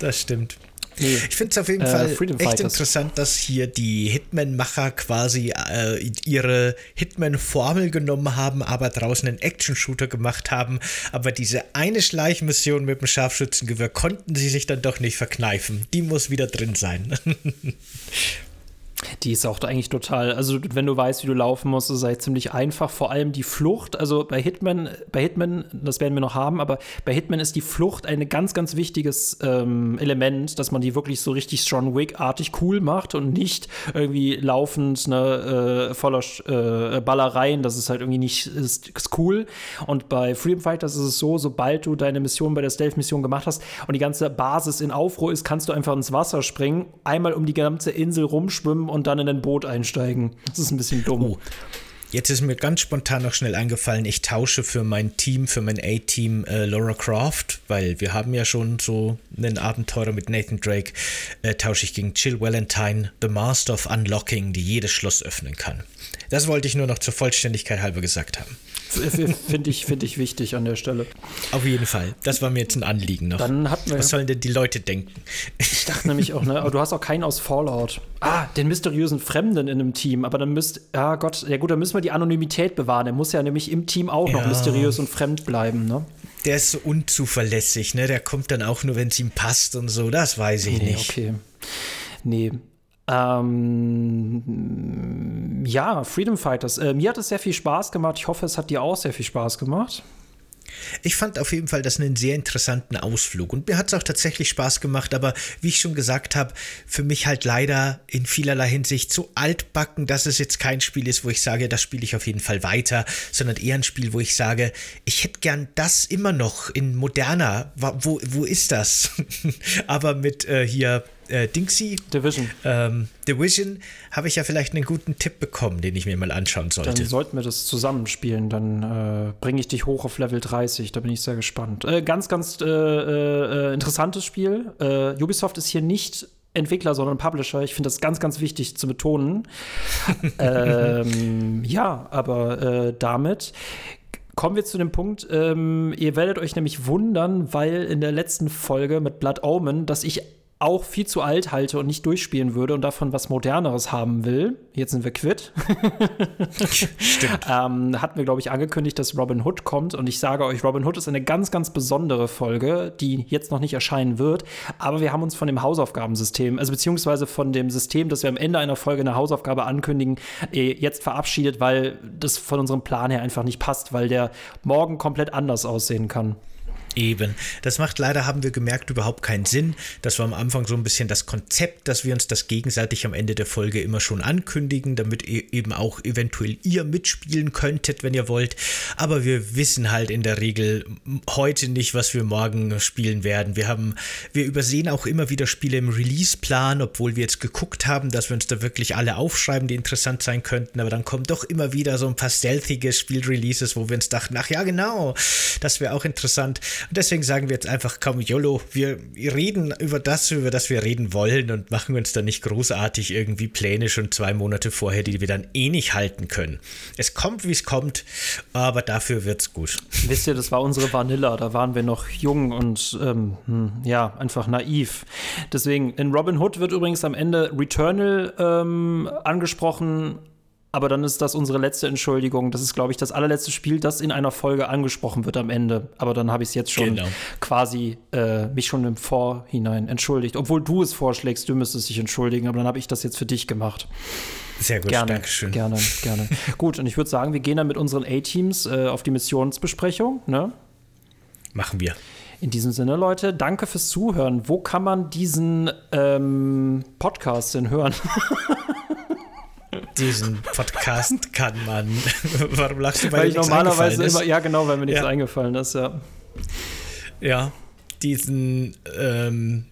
S2: das stimmt. Nee, ich finde es auf jeden äh, Fall Freedom echt Fighters. interessant, dass hier die Hitman-Macher quasi äh, ihre Hitman-Formel genommen haben, aber draußen einen Action-Shooter gemacht haben. Aber diese eine Schleichmission mit dem Scharfschützengewehr konnten sie sich dann doch nicht verkneifen. Die muss wieder drin sein.
S1: Die ist auch eigentlich total, also wenn du weißt, wie du laufen musst, ist es eigentlich ziemlich einfach. Vor allem die Flucht, also bei Hitman, bei Hitman, das werden wir noch haben, aber bei Hitman ist die Flucht ein ganz, ganz wichtiges ähm, Element, dass man die wirklich so richtig John Wick-artig cool macht und nicht irgendwie laufend ne, äh, voller äh, Ballereien, das ist halt irgendwie nicht ist, ist cool. Und bei Freedom Fighters ist es so, sobald du deine Mission bei der Stealth-Mission gemacht hast und die ganze Basis in Aufruhr ist, kannst du einfach ins Wasser springen, einmal um die ganze Insel rumschwimmen und dann in ein Boot einsteigen. Das ist ein bisschen dumm. Oh.
S2: Jetzt ist mir ganz spontan noch schnell eingefallen, ich tausche für mein Team, für mein A-Team äh, Laura Croft, weil wir haben ja schon so einen Abenteurer mit Nathan Drake, äh, tausche ich gegen Jill Valentine, The Master of Unlocking, die jedes Schloss öffnen kann. Das wollte ich nur noch zur Vollständigkeit halber gesagt haben.
S1: Finde ich, find ich wichtig an der Stelle.
S2: Auf jeden Fall. Das war mir jetzt ein Anliegen noch.
S1: Dann hatten wir,
S2: Was sollen denn die Leute denken?
S1: Ich dachte nämlich auch, ne? Aber du hast auch keinen aus Fallout. Ah, den mysteriösen Fremden in einem Team. Aber dann müsst, ja Gott, ja gut, dann müssen wir die Anonymität bewahren. Der muss ja nämlich im Team auch ja. noch mysteriös und fremd bleiben, ne?
S2: Der ist so unzuverlässig, ne? Der kommt dann auch nur, wenn es ihm passt und so. Das weiß ich
S1: nee,
S2: nicht.
S1: Okay. Nee, ähm, ja, Freedom Fighters. Äh, mir hat es sehr viel Spaß gemacht. Ich hoffe, es hat dir auch sehr viel Spaß gemacht.
S2: Ich fand auf jeden Fall das einen sehr interessanten Ausflug und mir hat es auch tatsächlich Spaß gemacht, aber wie ich schon gesagt habe, für mich halt leider in vielerlei Hinsicht so altbacken, dass es jetzt kein Spiel ist, wo ich sage, das spiele ich auf jeden Fall weiter, sondern eher ein Spiel, wo ich sage, ich hätte gern das immer noch in moderner, wo, wo ist das? aber mit äh, hier äh, Dingsy
S1: Division.
S2: Ähm, Division habe ich ja vielleicht einen guten Tipp bekommen, den ich mir mal anschauen sollte.
S1: Dann sollten wir das zusammenspielen. Dann äh, bringe ich dich hoch auf Level 30. Da bin ich sehr gespannt. Äh, ganz, ganz äh, äh, interessantes Spiel. Äh, Ubisoft ist hier nicht Entwickler, sondern Publisher. Ich finde das ganz, ganz wichtig zu betonen. ähm, ja, aber damit Kommen wir zu dem Punkt, ähm, ihr werdet euch nämlich wundern, weil in der letzten Folge mit Blood Omen, dass ich auch viel zu alt halte und nicht durchspielen würde und davon was Moderneres haben will. Jetzt sind wir quitt. Stimmt. ähm, hatten wir, glaube ich, angekündigt, dass Robin Hood kommt. Und ich sage euch, Robin Hood ist eine ganz, ganz besondere Folge, die jetzt noch nicht erscheinen wird. Aber wir haben uns von dem Hausaufgabensystem, also beziehungsweise von dem System, dass wir am Ende einer Folge eine Hausaufgabe ankündigen, eh, jetzt verabschiedet, weil das von unserem Plan her einfach nicht passt, weil der morgen komplett anders aussehen kann.
S2: Eben. Das macht leider, haben wir gemerkt, überhaupt keinen Sinn. Das war am Anfang so ein bisschen das Konzept, dass wir uns das gegenseitig am Ende der Folge immer schon ankündigen, damit eben auch eventuell ihr mitspielen könntet, wenn ihr wollt. Aber wir wissen halt in der Regel heute nicht, was wir morgen spielen werden. Wir haben, wir übersehen auch immer wieder Spiele im Release-Plan, obwohl wir jetzt geguckt haben, dass wir uns da wirklich alle aufschreiben, die interessant sein könnten. Aber dann kommen doch immer wieder so ein paar stealthige Spielreleases, wo wir uns dachten, ach ja, genau, das wäre auch interessant. Und deswegen sagen wir jetzt einfach kaum YOLO. Wir reden über das, über das wir reden wollen und machen uns dann nicht großartig irgendwie Pläne schon zwei Monate vorher, die wir dann eh nicht halten können. Es kommt, wie es kommt, aber dafür wird's gut.
S1: Wisst ihr, das war unsere Vanilla. Da waren wir noch jung und ähm, hm, ja, einfach naiv. Deswegen, in Robin Hood wird übrigens am Ende Returnal ähm, angesprochen aber dann ist das unsere letzte Entschuldigung. Das ist, glaube ich, das allerletzte Spiel, das in einer Folge angesprochen wird am Ende. Aber dann habe ich es jetzt schon genau. quasi äh, mich schon im Vorhinein entschuldigt. Obwohl du es vorschlägst, du müsstest dich entschuldigen, aber dann habe ich das jetzt für dich gemacht.
S2: Sehr gut,
S1: gerne,
S2: Dankeschön.
S1: Gerne, gerne. gut, und ich würde sagen, wir gehen dann mit unseren A-Teams äh, auf die Missionsbesprechung. Ne?
S2: Machen wir.
S1: In diesem Sinne, Leute, danke fürs Zuhören. Wo kann man diesen ähm, Podcast denn hören?
S2: diesen Podcast kann man. Warum lachst du,
S1: weil, weil ich normalerweise immer, ja genau, weil mir nichts ja. eingefallen ist, ja.
S2: Ja, diesen ähm,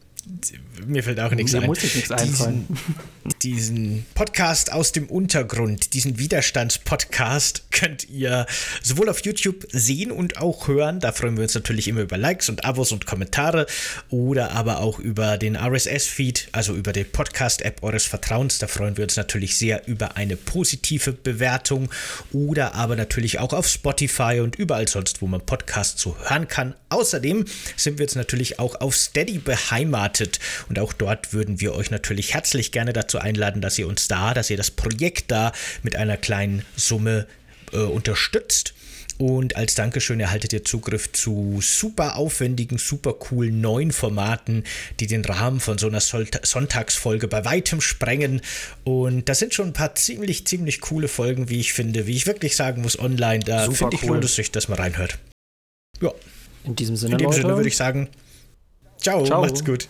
S2: mir fällt auch nichts
S1: ein. Muss nichts
S2: einfallen. Diesen, Podcast aus dem Untergrund, diesen Widerstandspodcast könnt ihr sowohl auf YouTube sehen und auch hören. Da freuen wir uns natürlich immer über Likes und Abos und Kommentare oder aber auch über den RSS-Feed, also über die Podcast-App eures Vertrauens. Da freuen wir uns natürlich sehr über eine positive Bewertung oder aber natürlich auch auf Spotify und überall sonst, wo man Podcasts so hören kann. Außerdem sind wir jetzt natürlich auch auf Steady beheimatet startet. Und auch dort würden wir euch natürlich herzlich gerne dazu einladen, dass ihr uns da, dass ihr das Projekt da mit einer kleinen Summe äh, unterstützt. Und als Dankeschön erhaltet ihr Zugriff zu super aufwendigen, super coolen neuen Formaten, die den Rahmen von so einer Sonntagsfolge bei weitem sprengen. Und das sind schon ein paar ziemlich, ziemlich coole Folgen, wie ich finde, wie ich wirklich sagen muss, online. Da finde ich, cool. lohnt es sich, dass man reinhört.
S1: Ja. In diesem Sinne,
S2: In dem Leute. Sinne würde ich sagen, ciao, ciao. macht's gut.